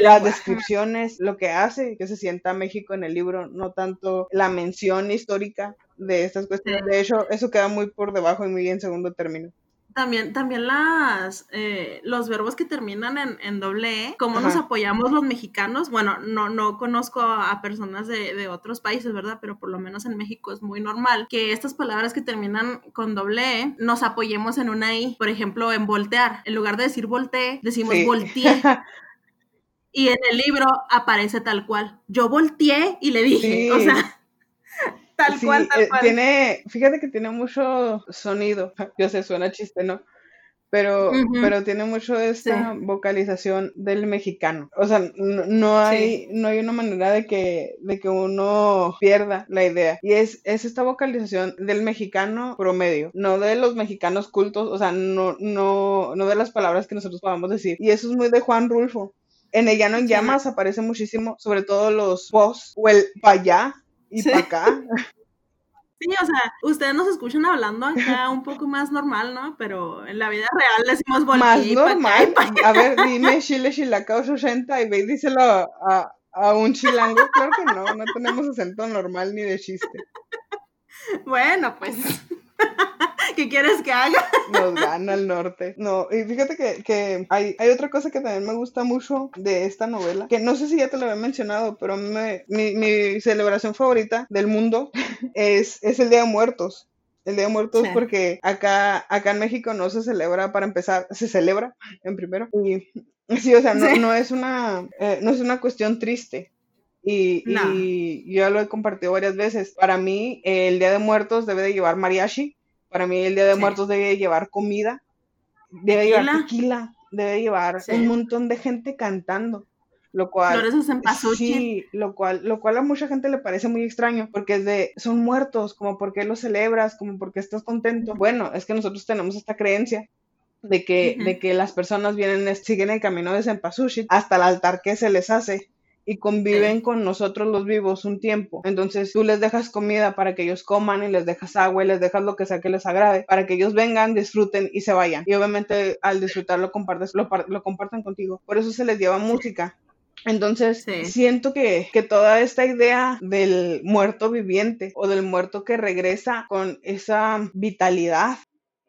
[SPEAKER 1] las descripciones, lo que hace que se sienta México en el libro, no tanto la mención histórica de estas cuestiones. De hecho, eso queda muy por debajo y muy en segundo término.
[SPEAKER 2] También, también las, eh, los verbos que terminan en, doble E, cómo nos apoyamos los mexicanos. Bueno, no, no conozco a personas de, de, otros países, ¿verdad? Pero por lo menos en México es muy normal que estas palabras que terminan con doble E nos apoyemos en una I. Por ejemplo, en voltear. En lugar de decir volteé, decimos volteé. [LAUGHS] y en el libro aparece tal cual. Yo volteé y le dije, o sea, [LAUGHS] tal cual, tal
[SPEAKER 1] eh, cual. Tiene, fíjate que tiene mucho sonido. [LAUGHS] Yo sé, suena chiste, ¿no? Pero, pero tiene mucho esta vocalización del mexicano. O sea, no, hay, no hay una manera de que, de que uno pierda la idea. Y es, es esta vocalización del mexicano promedio, no de los mexicanos cultos, o sea, no, no, no de las palabras que nosotros podamos decir. Y eso es muy de Juan Rulfo. En el llano en llamas aparece muchísimo, sobre todo los post o el pa' allá y pa' acá. [LAUGHS]
[SPEAKER 2] Sí, o sea, ustedes nos escuchan hablando acá [LAUGHS] un poco más normal, ¿no? Pero en la vida real decimos volví.
[SPEAKER 1] Más normal. A ver, dime chile chilacao 80 y ve y díselo a, a un chilango. Claro que no, no tenemos acento normal ni de chiste. [LAUGHS]
[SPEAKER 2] Bueno, pues. [LAUGHS] ¿Qué quieres que haga?
[SPEAKER 1] Nos gana el norte. No, y fíjate que, hay, hay, otra cosa que también me gusta mucho de esta novela, que no sé si ya te lo había mencionado, pero mi, mi, celebración favorita del mundo [LAUGHS] es, es el Día de Muertos. El Día de Muertos porque acá, acá en México no se celebra para empezar, se celebra en primero. Y sí, o sea, no, no es, una, eh, no es una cuestión triste. Y, y, yo lo he compartido varias veces. Para mí, el Día de Muertos debe de llevar mariachi. Para mí el Día de Muertos debe llevar comida, debe llevar tequila, debe llevar un montón de gente cantando. Lo cual, sí, lo cual, lo cual a mucha gente le parece muy extraño, porque es de, son muertos, como por qué los celebras, como porque estás contento. Bueno, es que nosotros tenemos esta creencia de que, de que las personas vienen, siguen el camino de Cempasúchil hasta el altar que se les hace y conviven con nosotros los vivos un tiempo. Entonces tú les dejas comida para que ellos coman y les dejas agua y les dejas lo que sea que les agrade para que ellos vengan, disfruten y se vayan. Y obviamente al disfrutar lo, compartes, lo, lo compartan contigo. Por eso se les lleva música. Entonces, siento que, que, toda esta idea del muerto viviente o del muerto que regresa con esa vitalidad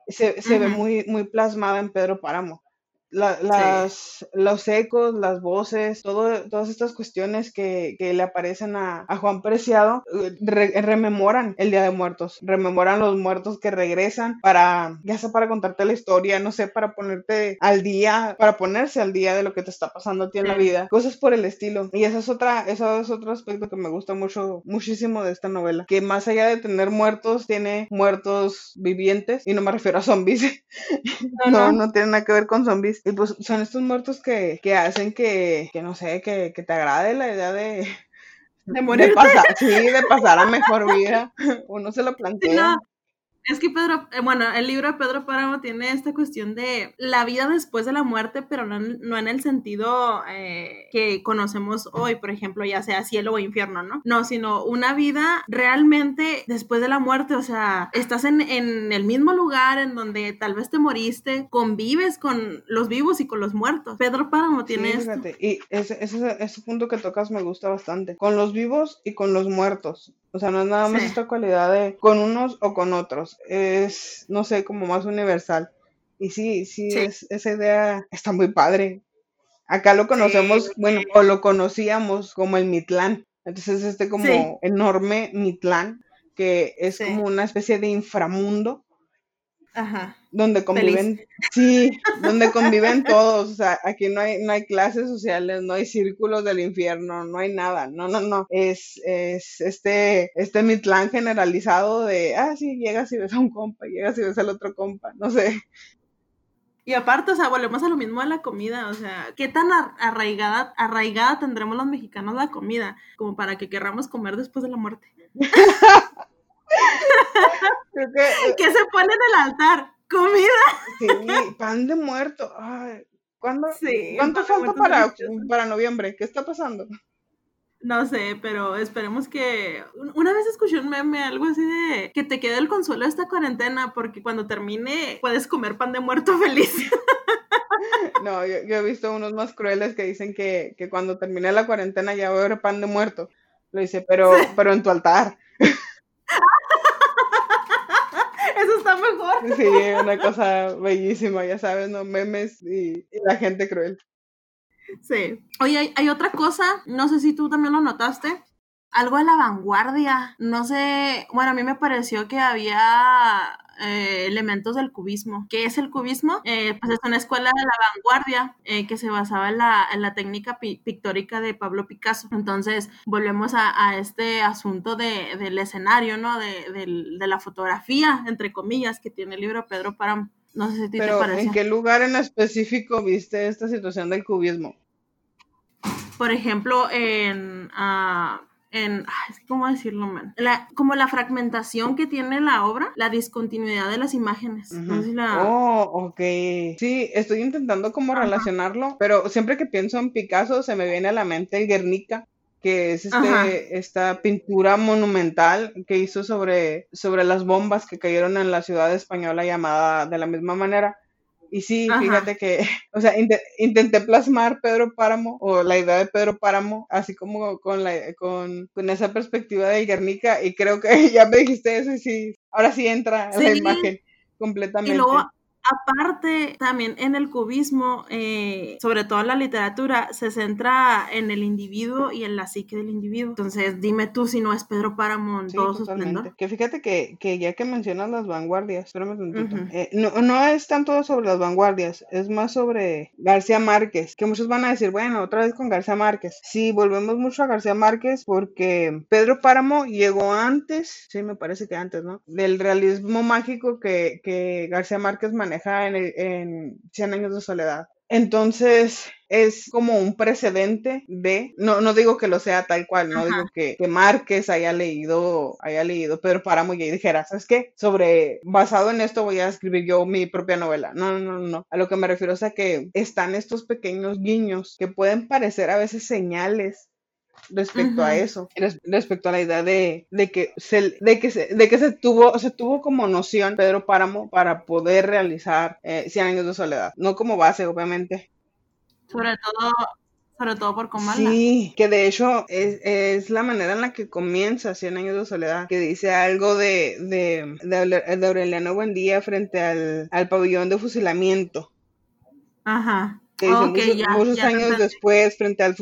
[SPEAKER 1] se, se ve muy, muy plasmada en Pedro Páramo las, los ecos, las voces, todo, todas estas cuestiones que, que le aparecen a, a Juan Preciado, rememoran el Día de Muertos, rememoran los muertos que regresan para, ya sea para contarte la historia, no sé, para ponerte al día, para ponerse al día de lo que te está pasando a ti en la vida, cosas por el estilo. Y esa es otra, eso es otro aspecto que me gusta mucho, muchísimo de esta novela, que más allá de tener muertos, tiene muertos vivientes, y no me refiero a zombies, [LAUGHS] no, no, no tiene nada que ver con zombies y pues son estos muertos que, hacen que, no sé, que, te agrade la idea de,
[SPEAKER 2] de morir.
[SPEAKER 1] pasar, sí, de pasar a mejor vida. [LAUGHS] Uno se lo plantea.
[SPEAKER 2] Es que Pedro, eh, bueno, el libro de Pedro Páramo tiene esta cuestión de la vida después de la muerte, pero no, no en el sentido eh, que conocemos hoy, por ejemplo, ya sea cielo o infierno, ¿no? No, sino una vida realmente después de la muerte, o sea, estás en, en el mismo lugar en donde tal vez te moriste, convives con los vivos y con los muertos. Pedro Páramo tiene
[SPEAKER 1] sí, Y ese, ese, ese punto que tocas me gusta bastante, con los vivos y con los muertos. O sea, no es nada más esta cualidad de con unos o con otros. Es, no sé, como más universal. Y sí, sí, Es, esa idea está muy padre. Acá lo conocemos, bueno, o lo conocíamos como el Mitlán. Entonces, este como enorme Mitlán, que es como una especie de inframundo.
[SPEAKER 2] Ajá.
[SPEAKER 1] Donde conviven, sí, donde conviven todos, o sea, aquí no hay, no hay clases sociales, no hay círculos del infierno, no hay nada, no, no, no, es, es este, este mitlán generalizado de, ah, sí, llegas y ves a un compa, llegas y ves al otro compa, no sé.
[SPEAKER 2] Y aparte, o sea, volvemos a lo mismo de la comida, o sea, ¿qué tan arraigada, arraigada tendremos los mexicanos la comida como para que querramos comer después de la muerte? [LAUGHS] [LAUGHS] ¿Qué se pone en el altar? Comida.
[SPEAKER 1] Sí, pan de muerto. Ay, ¿cuándo, ¿Cuánto falta para, para noviembre? ¿Qué está pasando?
[SPEAKER 2] No sé, pero esperemos que. Una vez escuché un meme, algo así de que te quede el consuelo de esta cuarentena, porque cuando termine puedes comer pan de muerto [LAUGHS] feliz.
[SPEAKER 1] No, yo, he visto unos más crueles que dicen que, cuando termine la cuarentena ya voy a ver pan de muerto. Lo dice, pero, pero en tu altar. [LAUGHS] Sí, una cosa bellísima, ya sabes, ¿no? Memes y, la gente cruel.
[SPEAKER 2] Sí. Oye, hay, otra cosa, no sé si tú también lo notaste, algo de la vanguardia. No sé, bueno, a mí me pareció que había eh, elementos del cubismo. ¿Qué es el cubismo? Eh, pues es una escuela de la vanguardia eh, que se basaba en la, en la técnica pictórica de Pablo Picasso. Entonces, volvemos a, este asunto de, del escenario, ¿no? De, de, la fotografía, entre comillas, que tiene el libro Pedro Páramo. No sé si te parece.
[SPEAKER 1] ¿En qué lugar en específico viste esta situación del cubismo?
[SPEAKER 2] Por ejemplo, en... Uh, en, ¿cómo decirlo, man? La, como la fragmentación que tiene la obra, la discontinuidad de las imágenes.
[SPEAKER 1] Oh, ok. Sí, estoy intentando como relacionarlo, pero siempre que pienso en Picasso se me viene a la mente el Guernica que es este, esta pintura monumental que hizo sobre, sobre las bombas que cayeron en la ciudad española llamada de la misma manera. Y sí, fíjate que, [LAUGHS] o sea, intenté plasmar Pedro Páramo o la idea de Pedro Páramo, así como con, la, con, con esa perspectiva de Guernica, y creo que [LAUGHS] ya me dijiste eso y sí, ahora sí entra la imagen completamente.
[SPEAKER 2] Aparte, también en el cubismo, eh, sobre todo en la literatura, se centra en el individuo y en la psique del individuo. Entonces, dime tú si no es Pedro Páramo en todo su esplendor.
[SPEAKER 1] Que fíjate que, que, ya que mencionas las vanguardias, espérame un uh eh, no, no es tanto sobre las vanguardias, es más sobre García Márquez, que muchos van a decir, bueno, otra vez con García Márquez. Sí, volvemos mucho a García Márquez porque Pedro Páramo llegó antes, sí, me parece que antes, ¿no? Del realismo mágico que, que García Márquez manejó en, en 100 años de soledad. Entonces, es como un precedente de, no, no digo que lo sea tal cual, no digo que, que, Márquez haya leído, haya leído Pedro Páramo y dijera, ¿sabes qué? Sobre, basado en esto voy a escribir yo mi propia novela. No, no, no, no. A lo que me refiero es a que están estos pequeños guiños que pueden parecer a veces señales respecto a eso, respecto a la idea de, que se, de que se, de que se tuvo, se tuvo como noción Pedro Páramo para poder realizar eh, 100 años de soledad, no como base, obviamente.
[SPEAKER 2] Sobre todo, sobre todo por Comala.
[SPEAKER 1] Sí, que de hecho es, la manera en la que comienza Cien años de soledad, que dice algo de, de, de, Aureliano Buendía frente al, al pabellón de fusilamiento.
[SPEAKER 2] Ajá
[SPEAKER 1] muchos, años después, frente al,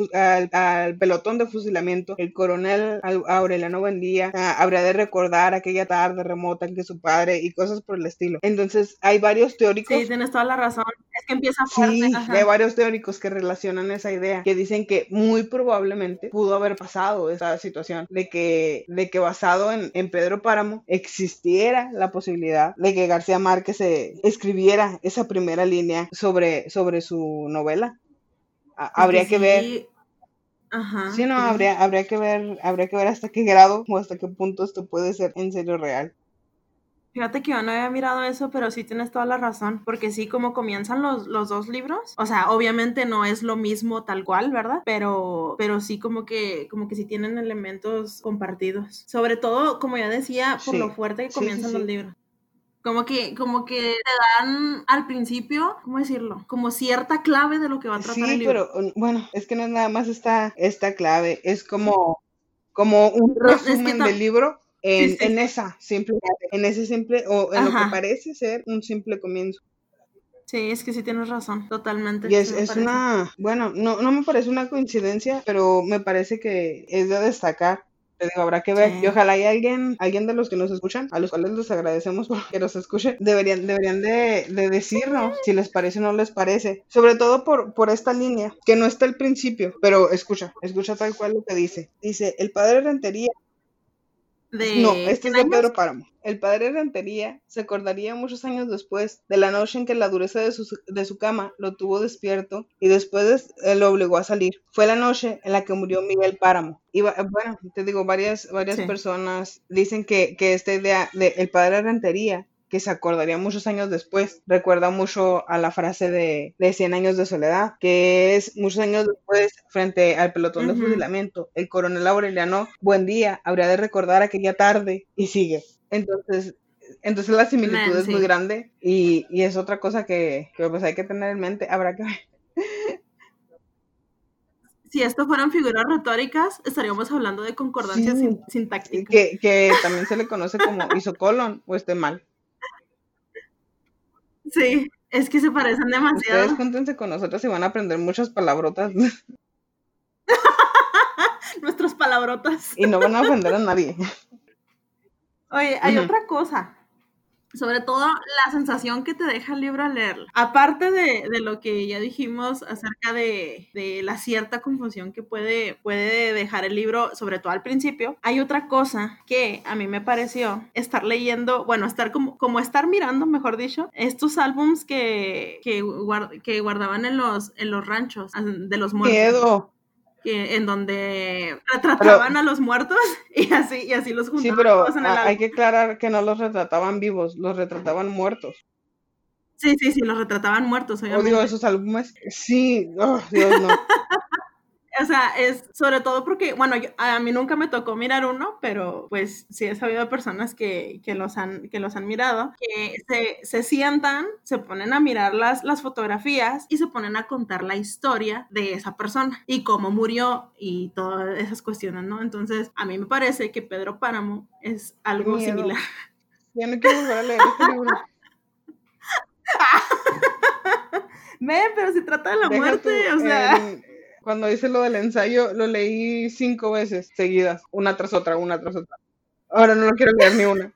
[SPEAKER 1] al, pelotón de fusilamiento, el coronel Aureliano Buendía ah, habría de recordar aquella tarde remota en que su padre y cosas por el estilo. Entonces, hay varios teóricos.
[SPEAKER 2] Sí, tienes toda la razón. Es que empieza
[SPEAKER 1] fuerte. Sí, hay varios teóricos que relacionan esa idea, que dicen que muy probablemente pudo haber pasado esa situación, de que, de que basado en, en Pedro Páramo existiera la posibilidad de que García Márquez escribiera esa primera línea sobre, sobre su novela. habría que, ver.
[SPEAKER 2] Ajá,
[SPEAKER 1] sí, no, Habría, habría que ver, habría que ver hasta qué grado o hasta qué punto esto puede ser en serio real.
[SPEAKER 2] Fíjate que yo no había mirado eso, pero sí tienes toda la razón, porque sí, como comienzan los, los dos libros, o sea, obviamente no es lo mismo tal cual, ¿verdad? Pero, pero sí como que, como que sí tienen elementos compartidos. Sobre todo, como ya decía, por lo fuerte que comienzan los libros. Como que, como que te dan al principio, ¿cómo decirlo? Como cierta clave de lo que va a tratar
[SPEAKER 1] el
[SPEAKER 2] libro.
[SPEAKER 1] pero bueno, es que no es nada más esta, esta clave, es como, como un resumen del libro en, en esa simple, en ese simple, o en lo que parece ser un simple comienzo.
[SPEAKER 2] Sí, es que sí tienes razón, totalmente.
[SPEAKER 1] Y es, es una, bueno, no, no me parece una coincidencia, pero me parece que es de destacar te digo, habrá que ver. Y ojalá hay alguien, alguien de los que nos escuchan, a los cuales les agradecemos por que nos escuchen, deberían, deberían de, de decirnos si les parece o no les parece. Sobre todo por, por esta línea, que no está al principio, pero escucha, escucha tal cual lo que dice. Dice, el padre Rentería no, este es de Pedro Páramo. El padre Rentería se acordaría muchos años después de la noche en que la dureza de su, de su cama lo tuvo despierto y después eh, lo obligó a salir. Fue la noche en la que murió Miguel Páramo. Y bueno, te digo, varias, varias personas dicen que, que esta idea de el padre Rentería que se acordaría muchos años después. Recuerda mucho a la frase de, de 100 años de soledad, que es muchos años después, frente al pelotón de fusilamiento, el coronel Aureliano, buen día, habría de recordar aquella tarde y sigue. Entonces, entonces la similitud es muy grande y, y, es otra cosa que, que pues hay que tener en mente. Habrá que ver [LAUGHS]
[SPEAKER 2] si esto fueran figuras retóricas, estaríamos hablando de concordancia sintáctica.
[SPEAKER 1] Que, que, también se le conoce como isocolon o esté mal.
[SPEAKER 2] Sí, es que se parecen demasiado.
[SPEAKER 1] Ustedes júntense con nosotros y van a aprender muchas palabrotas. [LAUGHS]
[SPEAKER 2] Nuestras palabrotas.
[SPEAKER 1] Y no van a ofender a nadie.
[SPEAKER 2] Oye, hay otra cosa sobre todo la sensación que te deja el libro al leerlo. Aparte de, lo que ya dijimos acerca de, la cierta confusión que puede, puede dejar el libro, sobre todo al principio, hay otra cosa que a mí me pareció estar leyendo, bueno, estar como, como estar mirando, mejor dicho, estos álbums que, que, guardaban en los, en los ranchos de los muertos en donde retrataban a los muertos [LAUGHS] y así, y así los juntaban.
[SPEAKER 1] Sí, pero hay que aclarar que no los retrataban vivos, los retrataban muertos.
[SPEAKER 2] Sí, sí, sí, los retrataban muertos,
[SPEAKER 1] obviamente. Odio esos álbumes. Sí, oh, Dios no. [LAUGHS]
[SPEAKER 2] o sea, es sobre todo porque, bueno, a mí nunca me tocó mirar uno, pero pues sí he sabido personas que, que los, han, que los han mirado, que se, se, sientan, se ponen a mirar las, las fotografías y se ponen a contar la historia de esa persona y cómo murió y todas esas cuestiones, ¿no? Entonces, a mí me parece que Pedro Páramo es algo similar.
[SPEAKER 1] Ya no quiero volver a leer este [LAUGHS] libro. [LAUGHS]
[SPEAKER 2] Ve, pero si trata de la muerte, o sea.
[SPEAKER 1] Cuando dice lo del ensayo, lo leí cinco veces seguidas, una tras otra, una tras otra. Ahora no lo quiero leer ni una.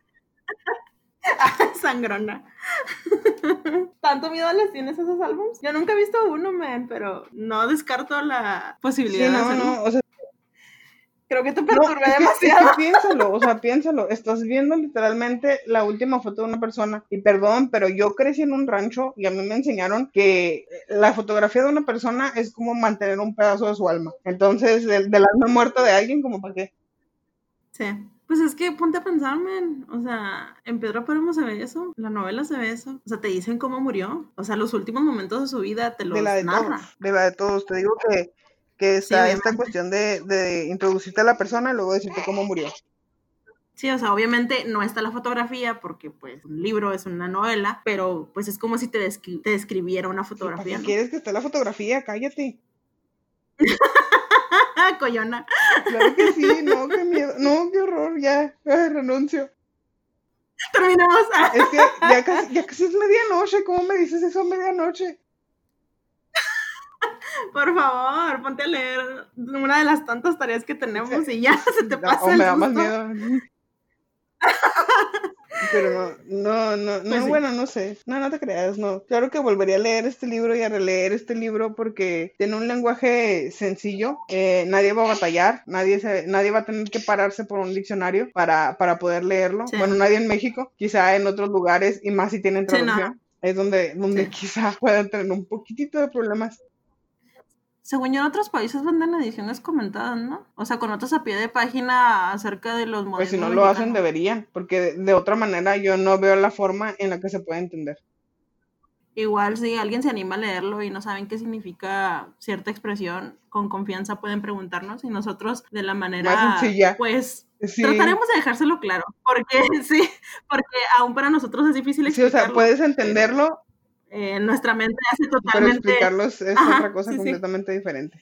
[SPEAKER 1] [LAUGHS]
[SPEAKER 2] Sangrona. [LAUGHS] ¿Tanto miedo les tienes a esos álbumes? Yo nunca he visto uno, man, pero no descarto la posibilidad
[SPEAKER 1] sí, no, No, o sea,
[SPEAKER 2] Creo que te perturbé demasiado.
[SPEAKER 1] piénsalo, o sea, piénsalo. Estás viendo literalmente la última foto de una persona. Y perdón, pero yo crecí en un rancho y a mí me enseñaron que la fotografía de una persona es como mantener un pedazo de su alma. Entonces, del, alma muerta de alguien, como para qué.
[SPEAKER 2] Sí. Pues es que ponte a pensar, men. O sea, en Pedro Páramo se ve eso, la novela se ve eso. O sea, te dicen cómo murió. O sea, los últimos momentos de su vida te los
[SPEAKER 1] de la de
[SPEAKER 2] narra.
[SPEAKER 1] de la de todos. Te digo que que está esta cuestión de, de, introducirte a la persona y luego decirte cómo murió.
[SPEAKER 2] Sí, o sea, obviamente no está la fotografía porque pues un libro es una novela, pero pues es como si te, te describiera una fotografía.
[SPEAKER 1] Si quieres que esté la fotografía? Cállate. [LAUGHS]
[SPEAKER 2] Coyona.
[SPEAKER 1] Claro que sí, [LAUGHS] no, qué miedo, no, qué horror, ya, renuncio.
[SPEAKER 2] Terminamos.
[SPEAKER 1] es que ya [LAUGHS] casi, ya casi es medianoche, ¿cómo me dices eso a medianoche?
[SPEAKER 2] Por favor, ponte a leer una de las tantas tareas que tenemos y ya [LAUGHS] se te pasa.
[SPEAKER 1] O me da más miedo. Pero no, no, no, pues bueno, no sé. No, no te creas, no. Claro que volvería a leer este libro y a releer este libro porque tiene un lenguaje sencillo. Eh, nadie va a batallar, nadie, se, nadie va a tener que pararse por un diccionario para, para poder leerlo. Bueno, nadie en México, quizá en otros lugares y más si tienen traducción. Es donde, donde quizá puedan tener un poquitito de problemas.
[SPEAKER 2] Según yo, en otros países venden ediciones comentadas, ¿no? O sea, con otras a pie de página acerca de los modelos.
[SPEAKER 1] Pues si no lo hacen, deberían, porque de, otra manera yo no veo la forma en la que se puede entender.
[SPEAKER 2] Igual, si alguien se anima a leerlo y no saben qué significa cierta expresión, con confianza pueden preguntarnos y nosotros de la manera, pues, trataremos de dejárselo claro, porque [LAUGHS] sí, porque aún para nosotros es difícil
[SPEAKER 1] explicarlo. Sí, o sea, puedes entenderlo,
[SPEAKER 2] eh, nuestra mente hace totalmente...
[SPEAKER 1] Pero explicarlos es otra cosa completamente diferente.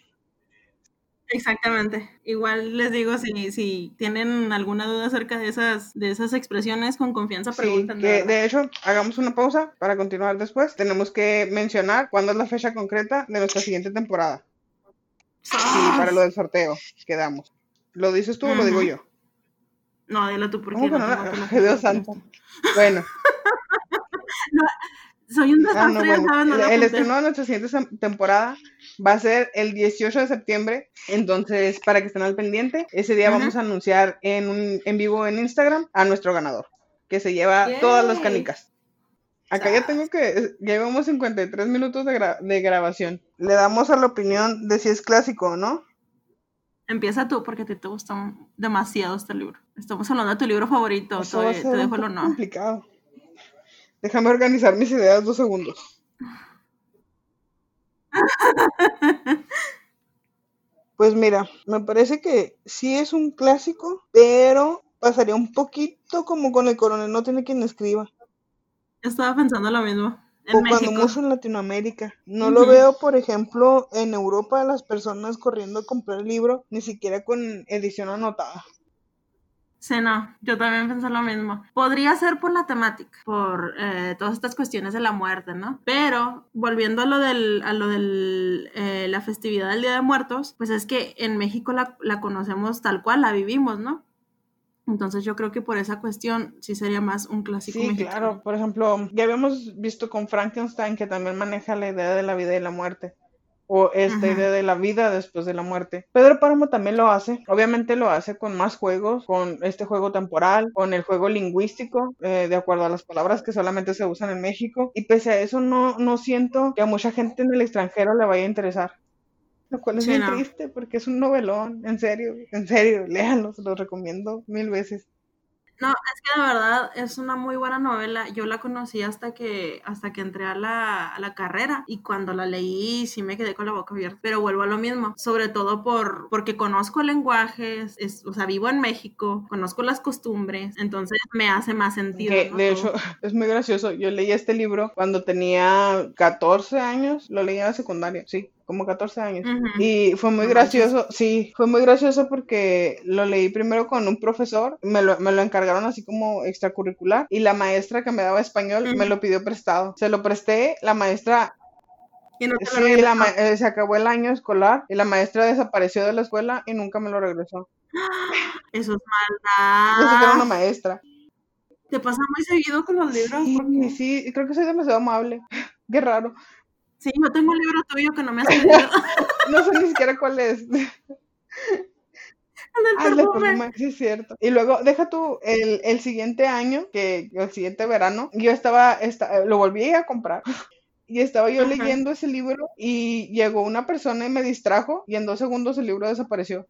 [SPEAKER 2] Exactamente. Igual les digo, si, si tienen alguna duda acerca de esas, de esas expresiones, con confianza preguntan.
[SPEAKER 1] de, hecho, hagamos una pausa para continuar después. Tenemos que mencionar cuándo es la fecha concreta de nuestra siguiente temporada. Sí, para lo del sorteo quedamos. ¿Lo dices tú o lo digo yo?
[SPEAKER 2] No, dile tú porque
[SPEAKER 1] ¿Cómo que
[SPEAKER 2] no
[SPEAKER 1] no? [LAUGHS] Ay, Dios santo. Bueno,
[SPEAKER 2] Soy un
[SPEAKER 1] ah, no,
[SPEAKER 2] desastre, ya
[SPEAKER 1] bueno.
[SPEAKER 2] no
[SPEAKER 1] El, estreno de nuestra siguiente temporada va a ser el 18 de septiembre. Entonces, para que estén al pendiente, ese día vamos a anunciar en, un, en vivo en Instagram a nuestro ganador, que se lleva todas las
[SPEAKER 2] Yay.
[SPEAKER 1] canicas. Acá ya tengo que, ya llevamos 53 minutos de, gra- de grabación. Le damos a la opinión de si es clásico o no.
[SPEAKER 2] Empieza tú porque ti te gustó demasiado este libro. Estamos hablando de tu libro favorito.
[SPEAKER 1] Eso va a
[SPEAKER 2] Te,
[SPEAKER 1] ser
[SPEAKER 2] te dejo el honor.
[SPEAKER 1] complicado. Déjame organizar mis ideas dos segundos. [LAUGHS] Pues mira, me parece que sí es un clásico, pero pasaría un poquito como con el coronel no tiene quien escriba.
[SPEAKER 2] Estaba pensando lo mismo. En
[SPEAKER 1] O cuando
[SPEAKER 2] México.
[SPEAKER 1] mucho en Latinoamérica. No lo veo, por ejemplo, en Europa las personas corriendo a comprar el libro, ni siquiera con edición anotada.
[SPEAKER 2] Sí, no, yo también pensé lo mismo. Podría ser por la temática, por eh, todas estas cuestiones de la muerte, ¿no? Pero volviendo a lo del, a lo del, eh, la festividad del Día de Muertos, pues es que en México la, la conocemos tal cual, la vivimos, ¿no? Entonces yo creo que por esa cuestión sí sería más un clásico
[SPEAKER 1] Sí,
[SPEAKER 2] mexicano.
[SPEAKER 1] claro. Por ejemplo, ya habíamos visto con Frankenstein que también maneja la idea de la vida y la muerte. O esta
[SPEAKER 2] Ajá.
[SPEAKER 1] idea de la vida después de la muerte. Pedro Páramo también lo hace. Obviamente lo hace con más juegos, con este juego temporal, con el juego lingüístico, eh, de acuerdo a las palabras que solamente se usan en México. Y pese a eso, no, no siento que a mucha gente en el extranjero le vaya a interesar. Lo cual es
[SPEAKER 2] Sí, no.
[SPEAKER 1] triste porque es un novelón. En serio, en serio, léanlo, se los recomiendo mil veces.
[SPEAKER 2] No, es que de verdad es una muy buena novela. Yo la conocí hasta que, hasta que entré a la, a la carrera y cuando la leí sí me quedé con la boca abierta. Pero vuelvo a lo mismo, sobre todo por, porque conozco lenguajes, es, o sea, vivo en México, conozco las costumbres, entonces me hace más sentido.
[SPEAKER 1] Que
[SPEAKER 2] ¿no?
[SPEAKER 1] de hecho [LAUGHS] es muy gracioso. Yo leí este libro cuando tenía 14 años, lo leí en la secundaria, sí, como 14 años. Y fue muy gracioso, sí, fue muy gracioso porque lo leí primero con un profesor, me lo, me lo encargaron así como extracurricular y la maestra que me daba español me lo pidió prestado. Se lo presté, la maestra,
[SPEAKER 2] Y no
[SPEAKER 1] sí, la ma- eh, se acabó el año escolar y la maestra desapareció de la escuela y nunca me lo regresó. [GASPS]
[SPEAKER 2] Eso es
[SPEAKER 1] Yo sé que era una
[SPEAKER 2] maldad.
[SPEAKER 1] maestra.
[SPEAKER 2] Te pasa muy seguido con los libros
[SPEAKER 1] Sí,
[SPEAKER 2] porque
[SPEAKER 1] sí, creo que soy demasiado amable. [LAUGHS] Qué raro.
[SPEAKER 2] Sí, yo tengo un libro tuyo que no me has [LAUGHS] pedido.
[SPEAKER 1] No sé ni siquiera cuál es. [LAUGHS] Ah,
[SPEAKER 2] perfume.
[SPEAKER 1] sí es cierto. Y luego, deja tú, el, el siguiente año, que el siguiente verano, yo estaba, esta- lo volví a comprar. Y estaba yo
[SPEAKER 2] Ajá.
[SPEAKER 1] leyendo ese libro y llegó una persona y me distrajo y en dos segundos el libro desapareció.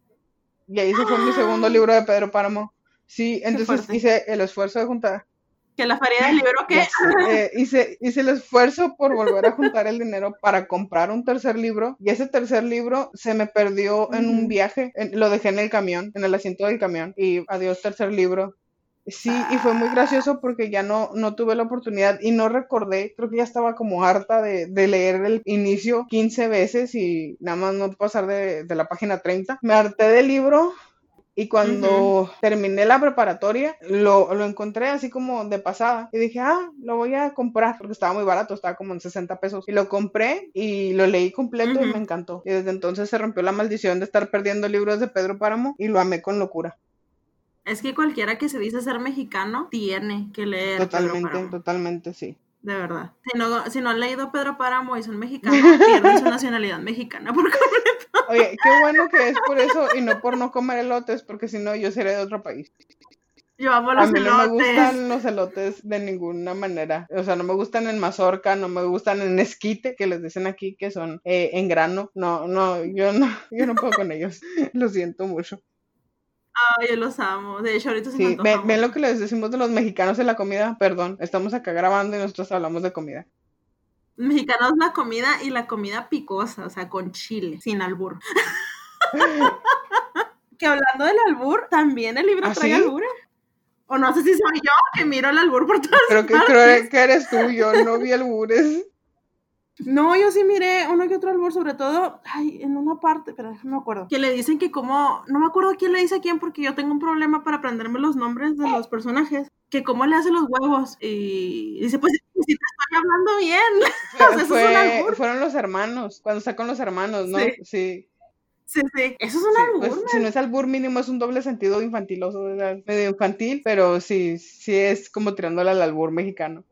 [SPEAKER 1] Y ahí se fue mi segundo [GASPS] libro de Pedro Páramo. Sí, entonces hice el esfuerzo de juntar.
[SPEAKER 2] Que la feria del libro que
[SPEAKER 1] eh, hice, hice el esfuerzo por volver a juntar el dinero para comprar un tercer libro y ese tercer libro se me perdió en un viaje, en- lo dejé en el camión, en el asiento del camión y adiós tercer libro. Sí, y fue muy gracioso porque ya no, no tuve la oportunidad y no recordé, creo que ya estaba como harta de, de leer el inicio 15 veces y nada más no pasar de, de la página 30. Me harté del libro y cuando terminé la preparatoria, lo, lo encontré así como de pasada. Y dije, ah, lo voy a comprar porque estaba muy barato, estaba como en 60 pesos. Y lo compré y lo leí completo y
[SPEAKER 2] Ujú.
[SPEAKER 1] me encantó. Y desde entonces se rompió la maldición de estar perdiendo libros de Pedro Páramo y lo amé con locura.
[SPEAKER 2] Es que cualquiera que se dice ser mexicano tiene que leer Pedro
[SPEAKER 1] Totalmente,
[SPEAKER 2] Páramo,
[SPEAKER 1] totalmente, sí.
[SPEAKER 2] de verdad. Si no, si no han leído Pedro Páramo y son mexicanos, pierden su [LAUGHS] nacionalidad mexicana por completo.
[SPEAKER 1] Oye, qué bueno que es por eso y no por no comer elotes, porque si no yo sería de otro país.
[SPEAKER 2] Yo amo
[SPEAKER 1] A
[SPEAKER 2] los
[SPEAKER 1] mí no me
[SPEAKER 2] elotes.
[SPEAKER 1] gustan los elotes de ninguna manera. O sea, no me gustan en mazorca, no me gustan en esquite, que les dicen aquí que son eh, en grano. No, no, yo no, yo no puedo con ellos. [LAUGHS] Lo siento mucho.
[SPEAKER 2] Ay, yo los amo. De hecho, ahorita se me
[SPEAKER 1] Sí, ven, ven lo que les decimos de los mexicanos en la comida. Perdón, estamos acá grabando y nosotros hablamos de comida.
[SPEAKER 2] Mexicanos la comida y la comida picosa, o sea, con chile, sin albur. [LAUGHS] que hablando del albur, también el libro
[SPEAKER 1] ¿Ah,
[SPEAKER 2] trae
[SPEAKER 1] sí?
[SPEAKER 2] albur. O no sé si soy yo que miro el albur por todas
[SPEAKER 1] Creo que,
[SPEAKER 2] partes.
[SPEAKER 1] creo que eres tú, yo no vi albures.
[SPEAKER 2] No, yo sí miré uno que otro albur, sobre todo, ay, en una parte, pero déjame me acuerdo, que le dicen que como, no me acuerdo quién le dice a quién, porque yo tengo un problema para aprenderme los nombres de los personajes, que cómo le hace los huevos, y dice, pues, si te estoy hablando bien, [LAUGHS] O sea, eso es un
[SPEAKER 1] Fue-
[SPEAKER 2] albur.
[SPEAKER 1] fueron los hermanos, cuando está con los hermanos, ¿no?
[SPEAKER 2] Sí.
[SPEAKER 1] Sí.
[SPEAKER 2] Sí, sí. Eso es un albur.
[SPEAKER 1] Pues, si no es albur mínimo, es un doble sentido infantiloso, medio infantil, pero sí, sí es como tirándole al albur mexicano.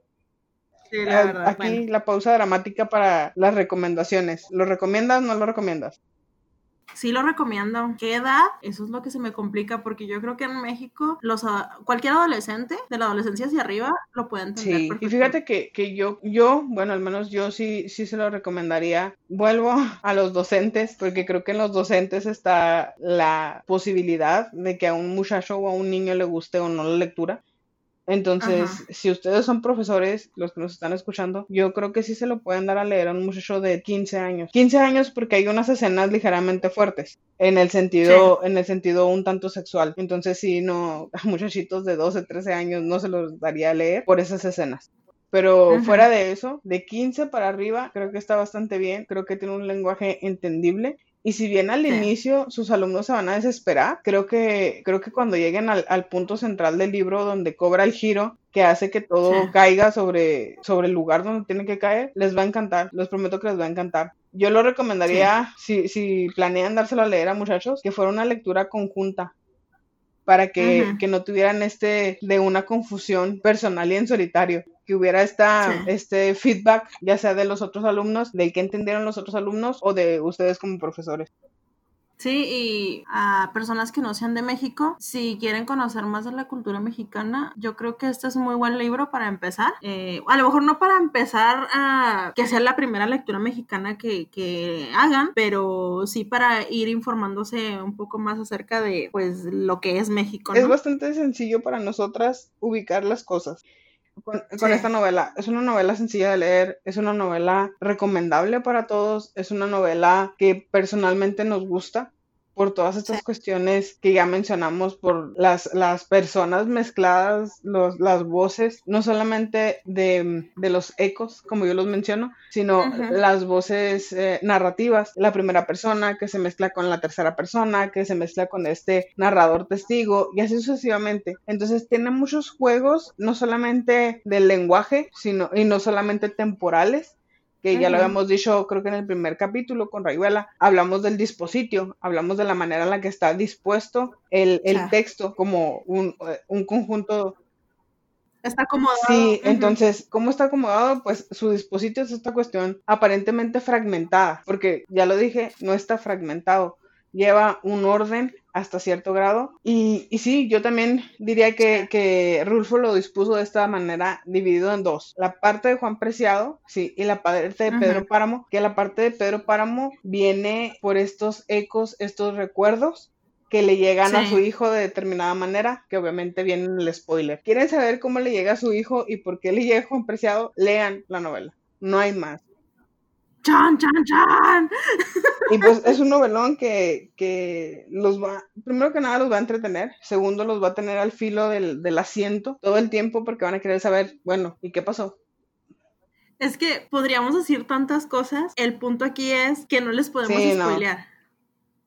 [SPEAKER 2] Sí, la verdad.
[SPEAKER 1] Aquí la pausa dramática para las recomendaciones. ¿Lo recomiendas o no lo recomiendas?
[SPEAKER 2] Sí lo recomiendo. ¿Qué edad? Eso es lo que se me complica porque yo creo que en México los cualquier adolescente de la adolescencia hacia arriba lo puede entender.
[SPEAKER 1] Sí, y fíjate que, que, yo, yo, bueno, al menos yo sí, sí se lo recomendaría. Vuelvo [LAUGHS] a los docentes porque creo que en los docentes está la posibilidad de que a un muchacho o a un niño le guste o no la lectura. Entonces, si ustedes son profesores, los que nos están escuchando, yo creo que sí se lo pueden dar a leer a un muchacho de 15 años. 15 años porque hay unas escenas ligeramente fuertes, en el sentido, en el sentido un tanto sexual. Entonces, sí, no, [LAUGHS] a muchachitos de 12, 13 años no se los daría a leer por esas escenas. Pero fuera de eso, de 15 para arriba, creo que está bastante bien. Creo que tiene un lenguaje entendible y si bien al inicio sus alumnos se van a desesperar, creo que, creo que cuando lleguen al, punto central del libro donde cobra el giro que hace que todo caiga sobre, sobre el lugar donde tiene que caer, les va a encantar. Les prometo que les va a encantar. Yo lo recomendaría, si, si planean dárselo a leer a muchachos, que fuera una lectura conjunta para que, que, no tuvieran este de una confusión personal y en solitario que hubiera esta, este feedback, ya sea de los otros alumnos, del que entendieron los otros alumnos o de ustedes como profesores.
[SPEAKER 2] Sí, y a personas que no sean de México, si quieren conocer más de la cultura mexicana, yo creo que este es un muy buen libro para empezar. Eh, a lo mejor no para empezar a que sea la primera lectura mexicana que, que, hagan, pero sí para ir informándose un poco más acerca de pues lo que es México.
[SPEAKER 1] Es bastante sencillo para nosotras ubicar las cosas con, esta novela. Es una novela sencilla de leer, es una novela recomendable para todos, es una novela que personalmente nos gusta por todas estas cuestiones que ya mencionamos, por las, las personas mezcladas, los, las voces, no solamente de, de, los ecos, como yo los menciono, sino las voces eh, narrativas, la primera persona que se mezcla con la tercera persona, que se mezcla con este narrador testigo, y así sucesivamente. Entonces tiene muchos juegos, no solamente del lenguaje, sino, y no solamente temporales, que ya lo habíamos dicho, creo que en el primer capítulo con Rayuela, hablamos del dispositivo, hablamos de la manera en la que está dispuesto el, texto como un, un, conjunto.
[SPEAKER 2] Está acomodado.
[SPEAKER 1] Sí, entonces, ¿cómo está acomodado? Pues su dispositivo es esta cuestión aparentemente fragmentada, porque ya lo dije, no está fragmentado, lleva un orden hasta cierto grado. Y, y sí, yo también diría que, que, Rulfo lo dispuso de esta manera, dividido en dos. La parte de Juan Preciado, sí, y la parte de Pedro Páramo, que la parte de Pedro Páramo viene por estos ecos, estos recuerdos que le llegan a su hijo de determinada manera, que obviamente viene en el spoiler. ¿Quieren saber cómo le llega a su hijo y por qué le llega Juan Preciado? Lean la novela. No hay más.
[SPEAKER 2] ¡Chan, chan, chan!
[SPEAKER 1] Y pues es un novelón que, que, los va, primero que nada los va a entretener, segundo los va a tener al filo del, del, asiento todo el tiempo porque van a querer saber, bueno, ¿y qué pasó?
[SPEAKER 2] Es que podríamos decir tantas cosas, el punto aquí es que no les podemos spoilear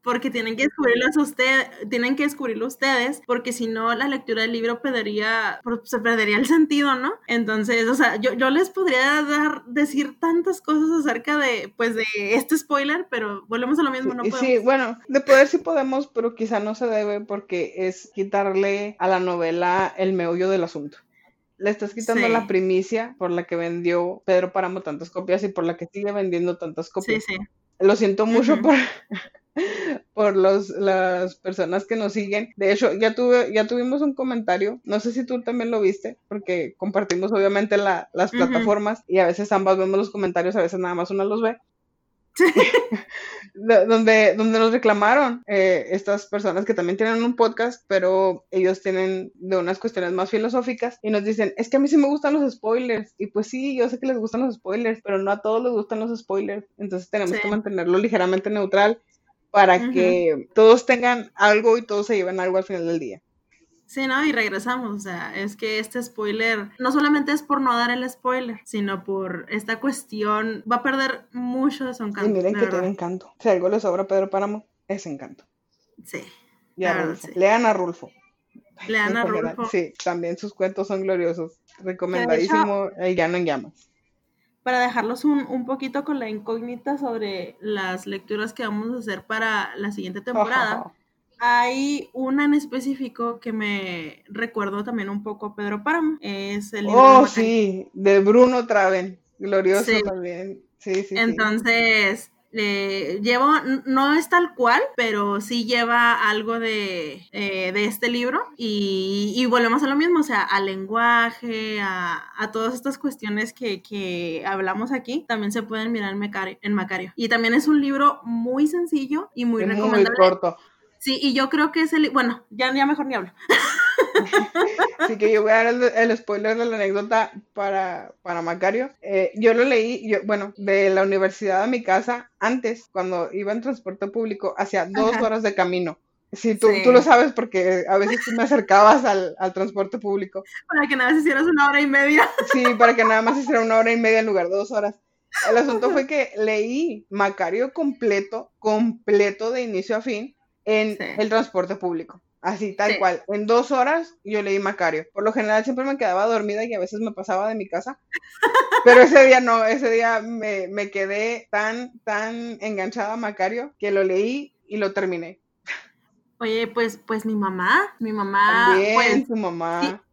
[SPEAKER 2] porque tienen que descubrirlo ustedes, tienen que descubrirlo ustedes, porque si no la lectura del libro perdería, se perdería el sentido, ¿no? Entonces, o sea, yo, yo les podría dar, decir tantas cosas acerca de, pues, de este spoiler, pero volvemos a lo mismo, no podemos.
[SPEAKER 1] Sí, bueno, de poder sí podemos, pero quizá no se debe porque es quitarle a la novela el meollo del asunto le estás quitando la primicia por la que vendió Pedro Páramo tantas copias y por la que sigue vendiendo tantas copias. Sí, sí. Lo siento mucho por, [LAUGHS] por los, las personas que nos siguen. De hecho, ya, tuve, ya tuvimos un comentario, no sé si tú también lo viste, porque compartimos obviamente las plataformas y a veces ambas vemos los comentarios, a veces nada más una los ve. [LAUGHS] donde, donde nos reclamaron eh, estas personas que también tienen un podcast, pero ellos tienen de unas cuestiones más filosóficas y nos dicen, es que a mí sí me gustan los spoilers. Y pues sí, yo sé que les gustan los spoilers, pero no a todos les gustan los spoilers. Entonces tenemos que mantenerlo ligeramente neutral para que todos tengan algo y todos se lleven algo al final del día.
[SPEAKER 2] Sí, ¿no? Y regresamos, o sea, es que este spoiler no solamente es por no dar el spoiler, sino por esta cuestión, va a perder mucho de su encanto.
[SPEAKER 1] Y miren que tiene encanto. Si algo le sobra a Pedro Páramo, es encanto.
[SPEAKER 2] Sí.
[SPEAKER 1] Lean a Rulfo. [LAUGHS]
[SPEAKER 2] Lean a Rulfo.
[SPEAKER 1] Sí, también sus cuentos son gloriosos. Recomendadísimo El Llano en Llamas.
[SPEAKER 2] para dejarlos un, un, poquito con la incógnita sobre las lecturas que vamos a hacer para la siguiente temporada, [LAUGHS] hay una en específico que me recuerdo también un poco a Pedro Páramo. Es el
[SPEAKER 1] libro Oh, sí, de Bruno Traven. Glorioso también. Sí, sí.
[SPEAKER 2] Entonces, llevo, no es tal cual, pero sí lleva algo de, eh, de este libro y, volvemos a lo mismo, o sea, al lenguaje, a, a todas estas cuestiones que, que, hablamos aquí, también se pueden mirar en Macario, en Macario. Y también es un libro muy sencillo y muy recomendable. Muy corto. Sí, y yo creo que es el, bueno, ya, ya mejor ni hablo. [LAUGHS]
[SPEAKER 1] Así que yo voy a dar el, spoiler de la anécdota para, para Macario. Eh, yo lo leí, yo, bueno, de la universidad a mi casa, antes, cuando iba en transporte público, hacía dos horas de camino. Sí, tú, tú, lo sabes porque a veces tú me acercabas al, al, transporte público.
[SPEAKER 2] Para que nada más hicieras una hora y media.
[SPEAKER 1] Sí, para que nada más hiciera una hora y media en lugar de dos horas. El asunto fue que leí Macario completo, completo de inicio a fin, en el transporte público. Así, tal cual. En dos horas yo leí Macario. Por lo general siempre me quedaba dormida y a veces me pasaba de mi casa. [LAUGHS] Pero ese día no, ese día me, me quedé tan, tan enganchada a Macario que lo leí y lo terminé.
[SPEAKER 2] Oye, pues, pues mi mamá, mi mamá.
[SPEAKER 1] También,
[SPEAKER 2] pues,
[SPEAKER 1] su mamá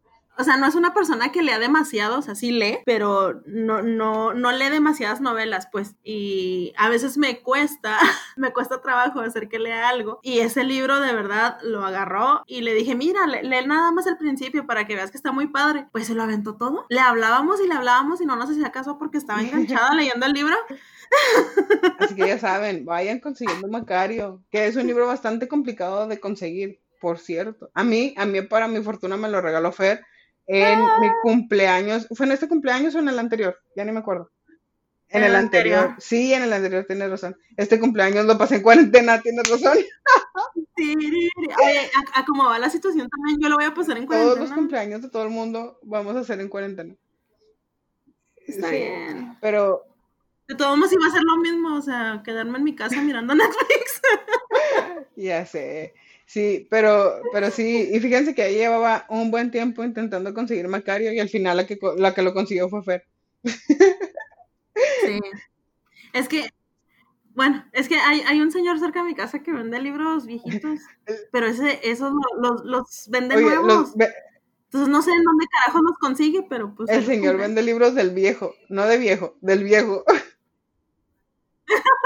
[SPEAKER 2] o sea, no es una persona que lea demasiado, o sea, sí lee, pero no, no, no lee demasiadas novelas, pues, y a veces me cuesta, [LAUGHS] me cuesta trabajo hacer que lea algo, y ese libro de verdad lo agarró y le dije, mira, lee, nada más el principio para que veas que está muy padre, pues se lo aventó todo, le hablábamos y le hablábamos y no nos hacía caso porque estaba enganchada [LAUGHS] leyendo el libro.
[SPEAKER 1] Así que ya saben, vayan consiguiendo Macario, que es un libro bastante complicado de conseguir, por cierto. A mí, a mí para mi fortuna me lo regaló Fer en mi ah. cumpleaños. ¿Fue en este cumpleaños o en el anterior? Ya ni me acuerdo. En el, anterior. Sí, en el anterior, tienes razón. Este cumpleaños lo pasé en cuarentena, tienes razón. [LAUGHS]
[SPEAKER 2] Sí, Oye, a, cómo va la situación también, yo lo voy a pasar en cuarentena.
[SPEAKER 1] Todos los cumpleaños de todo el mundo vamos a hacer en cuarentena.
[SPEAKER 2] Está bien.
[SPEAKER 1] Pero.
[SPEAKER 2] De todos modos iba a ser lo mismo, o sea, quedarme en mi casa mirando [LAUGHS] Netflix. [LAUGHS]
[SPEAKER 1] ya sé. Sí, pero, pero sí, y fíjense que ahí llevaba un buen tiempo intentando conseguir Macario y al final la que, la que lo consiguió fue Fer.
[SPEAKER 2] Sí. Es que, bueno, es que hay, hay un señor cerca de mi casa que vende libros viejitos, pero ese, esos los, los vende nuevos. Entonces no sé en dónde carajo los consigue, pero pues...
[SPEAKER 1] El señor vende libros del viejo, no de viejo, del viejo. [LAUGHS]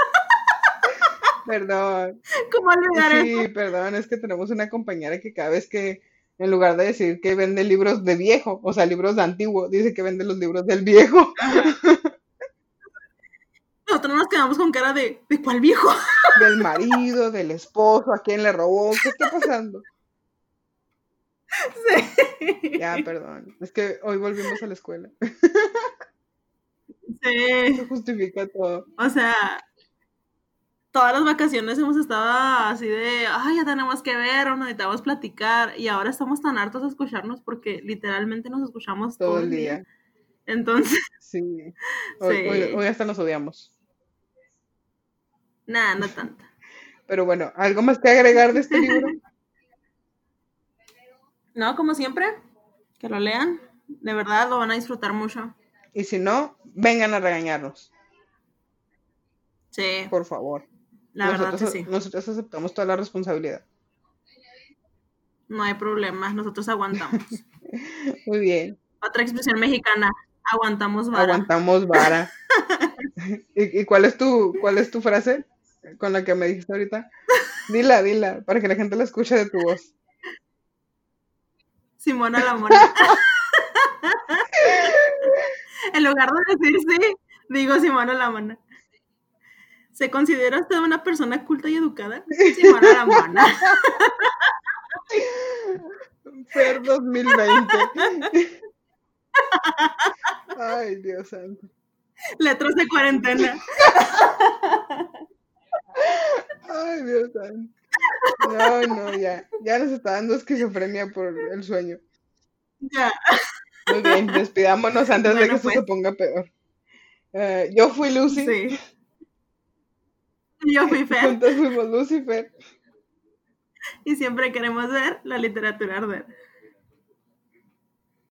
[SPEAKER 1] Perdón.
[SPEAKER 2] ¿Cómo olvidar
[SPEAKER 1] sí, perdón, es que tenemos una compañera que cada vez que, en lugar de decir que vende libros de viejo, o sea, libros de antiguo, dice que vende los libros del viejo. [LAUGHS]
[SPEAKER 2] Nosotros nos quedamos con cara de, ¿de cuál viejo? [LAUGHS]
[SPEAKER 1] Del marido, del esposo, a quién le robó, ¿qué está pasando?
[SPEAKER 2] Sí.
[SPEAKER 1] Ya, perdón. Es que hoy volvimos a la escuela.
[SPEAKER 2] Sí.
[SPEAKER 1] Eso justifica todo.
[SPEAKER 2] O sea, todas las vacaciones hemos estado así de, ay, ya tenemos que ver o necesitamos platicar y ahora estamos tan hartos de escucharnos porque literalmente nos escuchamos todo, el día. Entonces. [LAUGHS] [LAUGHS]
[SPEAKER 1] Sí. Hoy, hasta nos odiamos.
[SPEAKER 2] Nada, no tanto. [LAUGHS]
[SPEAKER 1] Pero bueno, ¿algo más que agregar de este libro?
[SPEAKER 2] No, como siempre, que lo lean. De verdad lo van a disfrutar mucho.
[SPEAKER 1] Y si no, vengan a regañarnos.
[SPEAKER 2] Sí.
[SPEAKER 1] Por favor.
[SPEAKER 2] La nosotros, verdad que sí.
[SPEAKER 1] Nosotros aceptamos toda la responsabilidad.
[SPEAKER 2] No hay problema, nosotros aguantamos. [LAUGHS]
[SPEAKER 1] Muy bien.
[SPEAKER 2] Otra expresión mexicana, aguantamos vara.
[SPEAKER 1] Aguantamos vara. [LAUGHS] [LAUGHS] ¿Y, cuál es tu cuál es tu frase con la que me dijiste ahorita? Dila, dila, para que la gente la escuche de tu voz.
[SPEAKER 2] Simona la mona. en lugar de decir sí, digo Simona la mona. ¿Se considera usted una persona culta y educada? Simona la mona. [LAUGHS]
[SPEAKER 1] Fer 2020. Ay, Dios santo.
[SPEAKER 2] Letras de cuarentena.
[SPEAKER 1] Ay, Dios santo. No, no, ya. Ya nos está dando esquizofrenia por el sueño.
[SPEAKER 2] Ya.
[SPEAKER 1] Muy bien, despidámonos antes de que esto se pues. ponga peor. Eh, yo fui Lucy.
[SPEAKER 2] Sí. Yo fui [LAUGHS] Fer.
[SPEAKER 1] Juntos fuimos Lucifer.
[SPEAKER 2] Y siempre queremos ver la literatura arder.